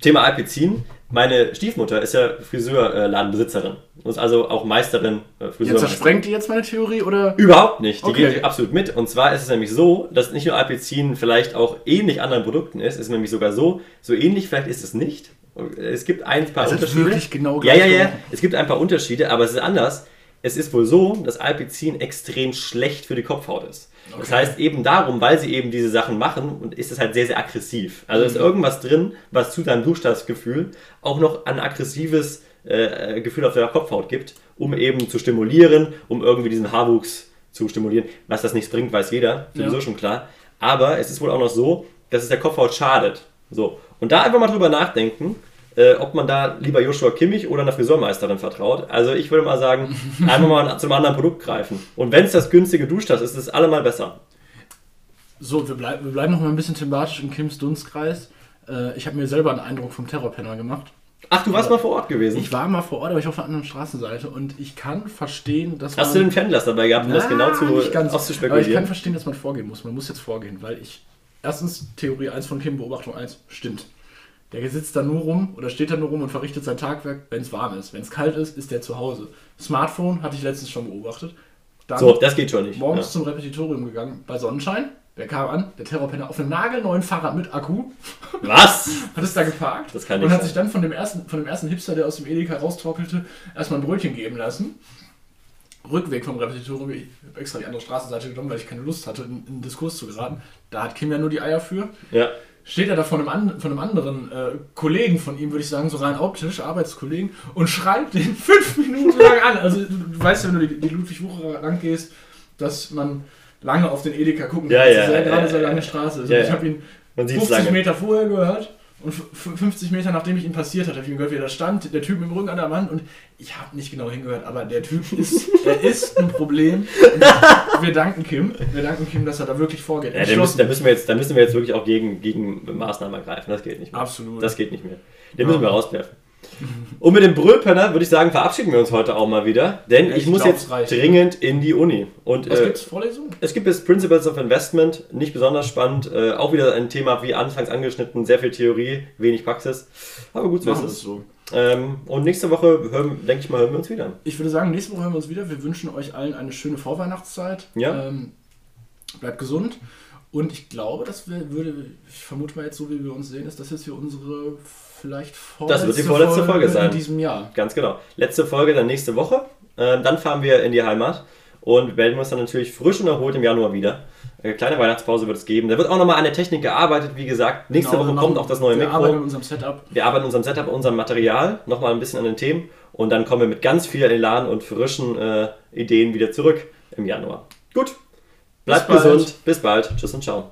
Thema Alpezin meine Stiefmutter ist ja Friseurladenbesitzerin. Ist also auch Meisterin äh, Friseur. Jetzt zersprengt die jetzt meine Theorie oder? Überhaupt nicht. Die okay. geht absolut mit. Und zwar ist es nämlich so, dass nicht nur Alpizin vielleicht auch ähnlich anderen Produkten ist, es ist nämlich sogar so, so ähnlich vielleicht ist es nicht. Es gibt ein paar also Unterschiede. Wirklich genau ja, ja, ja. Es gibt ein paar Unterschiede, aber es ist anders. Es ist wohl so, dass Alpizin extrem schlecht für die Kopfhaut ist. Okay. Das heißt eben darum, weil sie eben diese Sachen machen, und ist es halt sehr, sehr aggressiv. Also mhm. ist irgendwas drin, was zu deinem Duschtagsgefühl auch noch ein aggressives äh, Gefühl auf der Kopfhaut gibt, um eben zu stimulieren, um irgendwie diesen Haarwuchs zu stimulieren. Was das nichts bringt, weiß jeder, sowieso ja. schon klar. Aber es ist wohl auch noch so, dass es der Kopfhaut schadet. So. Und da einfach mal drüber nachdenken, äh, ob man da lieber Joshua Kimmich oder einer Friseurmeisterin vertraut. Also ich würde mal sagen, einfach mal zum anderen Produkt greifen. Und wenn es das günstige Duschtas ist, ist es allemal besser. So, wir, bleib, wir bleiben noch mal ein bisschen thematisch im Kims Dunstkreis. Äh, ich habe mir selber einen Eindruck vom Terrorpenner gemacht. Ach, du warst mal vor Ort gewesen? Ich war mal vor Ort, aber ich auf der anderen Straßenseite und ich kann verstehen, dass Hast man... Hast du den Fendlers dabei gehabt, um das genau zu, ganz, auszuspekulieren? Aber ich kann verstehen, dass man vorgehen muss. Man muss jetzt vorgehen, weil ich... Erstens, Theorie 1 von Kim, Beobachtung 1, stimmt. Der sitzt da nur rum oder steht da nur rum und verrichtet sein Tagwerk, wenn es warm ist. Wenn es kalt ist, ist der zu Hause. Smartphone hatte ich letztens schon beobachtet. Dann so, das geht schon nicht. Morgens ja. zum Repetitorium gegangen bei Sonnenschein. Der kam an, der Terrorpenner, auf einem nagelneuen Fahrrad mit Akku. Was? hat es da geparkt. Das kann nicht Und hat sein. sich dann von dem, ersten, von dem ersten Hipster, der aus dem Edeka raustorkelte, erstmal ein Brötchen geben lassen. Rückweg vom Repetitorium, ich habe extra die andere Straßenseite genommen, weil ich keine Lust hatte, in, in Diskurs zu geraten. Da hat Kim ja nur die Eier für. Ja steht er da von einem, von einem anderen äh, Kollegen von ihm, würde ich sagen, so rein optisch, Arbeitskollegen, und schreibt den fünf Minuten lang an. Also du, du weißt ja, wenn du die, die Ludwig Wucherer lang gehst, dass man lange auf den Edeka gucken ja, kann. Ja, ja, gerade ja, sehr lange Straße ist. Ja, ich habe ihn 50 Meter vorher gehört und 50 Meter nachdem ich ihn passiert hatte, habe ich ihn gehört, wie er da stand, der Typ mit dem Rücken an der Wand und ich habe nicht genau hingehört, aber der Typ ist, er ist ein Problem. Wir danken Kim, wir danken Kim, dass er da wirklich vorgeht. Ja, da müssen, müssen, wir jetzt, da müssen wir jetzt wirklich auch gegen, gegen Maßnahmen ergreifen, das geht nicht mehr. Absolut. Das geht nicht mehr. Den müssen wir rauswerfen. Und mit dem Brüllpenner würde ich sagen, verabschieden wir uns heute auch mal wieder, denn ja, ich, ich, muss jetzt dringend in die Uni. Und, Was äh, gibt's Vorlesungen? Es gibt jetzt Principles of Investment, nicht besonders spannend, äh, auch wieder ein Thema wie anfangs angeschnitten, sehr viel Theorie, wenig Praxis, aber gut so ist es. So. Ähm, und nächste Woche, hören, denke ich mal, hören wir uns wieder. Ich würde sagen, nächste Woche hören wir uns wieder. Wir wünschen euch allen eine schöne Vorweihnachtszeit. Ja. Ähm, bleibt gesund. Und ich glaube, das würde, ich vermute mal jetzt so, wie wir uns sehen, ist das jetzt hier unsere vielleicht vorletzte Das wird die vorletzte Folge, Folge sein. In diesem Jahr. Ganz genau. Letzte Folge dann nächste Woche. Äh, dann fahren wir in die Heimat und melden uns dann natürlich frisch und erholt im Januar wieder. Eine kleine Weihnachtspause wird es geben. Da wird auch nochmal an der Technik gearbeitet, wie gesagt. Nächste genau, Woche kommt auch das neue wir Mikro. Wir arbeiten an unserem Setup. Wir arbeiten an unserem Setup, unserem Material, nochmal ein bisschen an den Themen. Und dann kommen wir mit ganz viel Elan und frischen äh, Ideen wieder zurück im Januar. Gut, bleibt Bis gesund. Bis bald. Tschüss und ciao.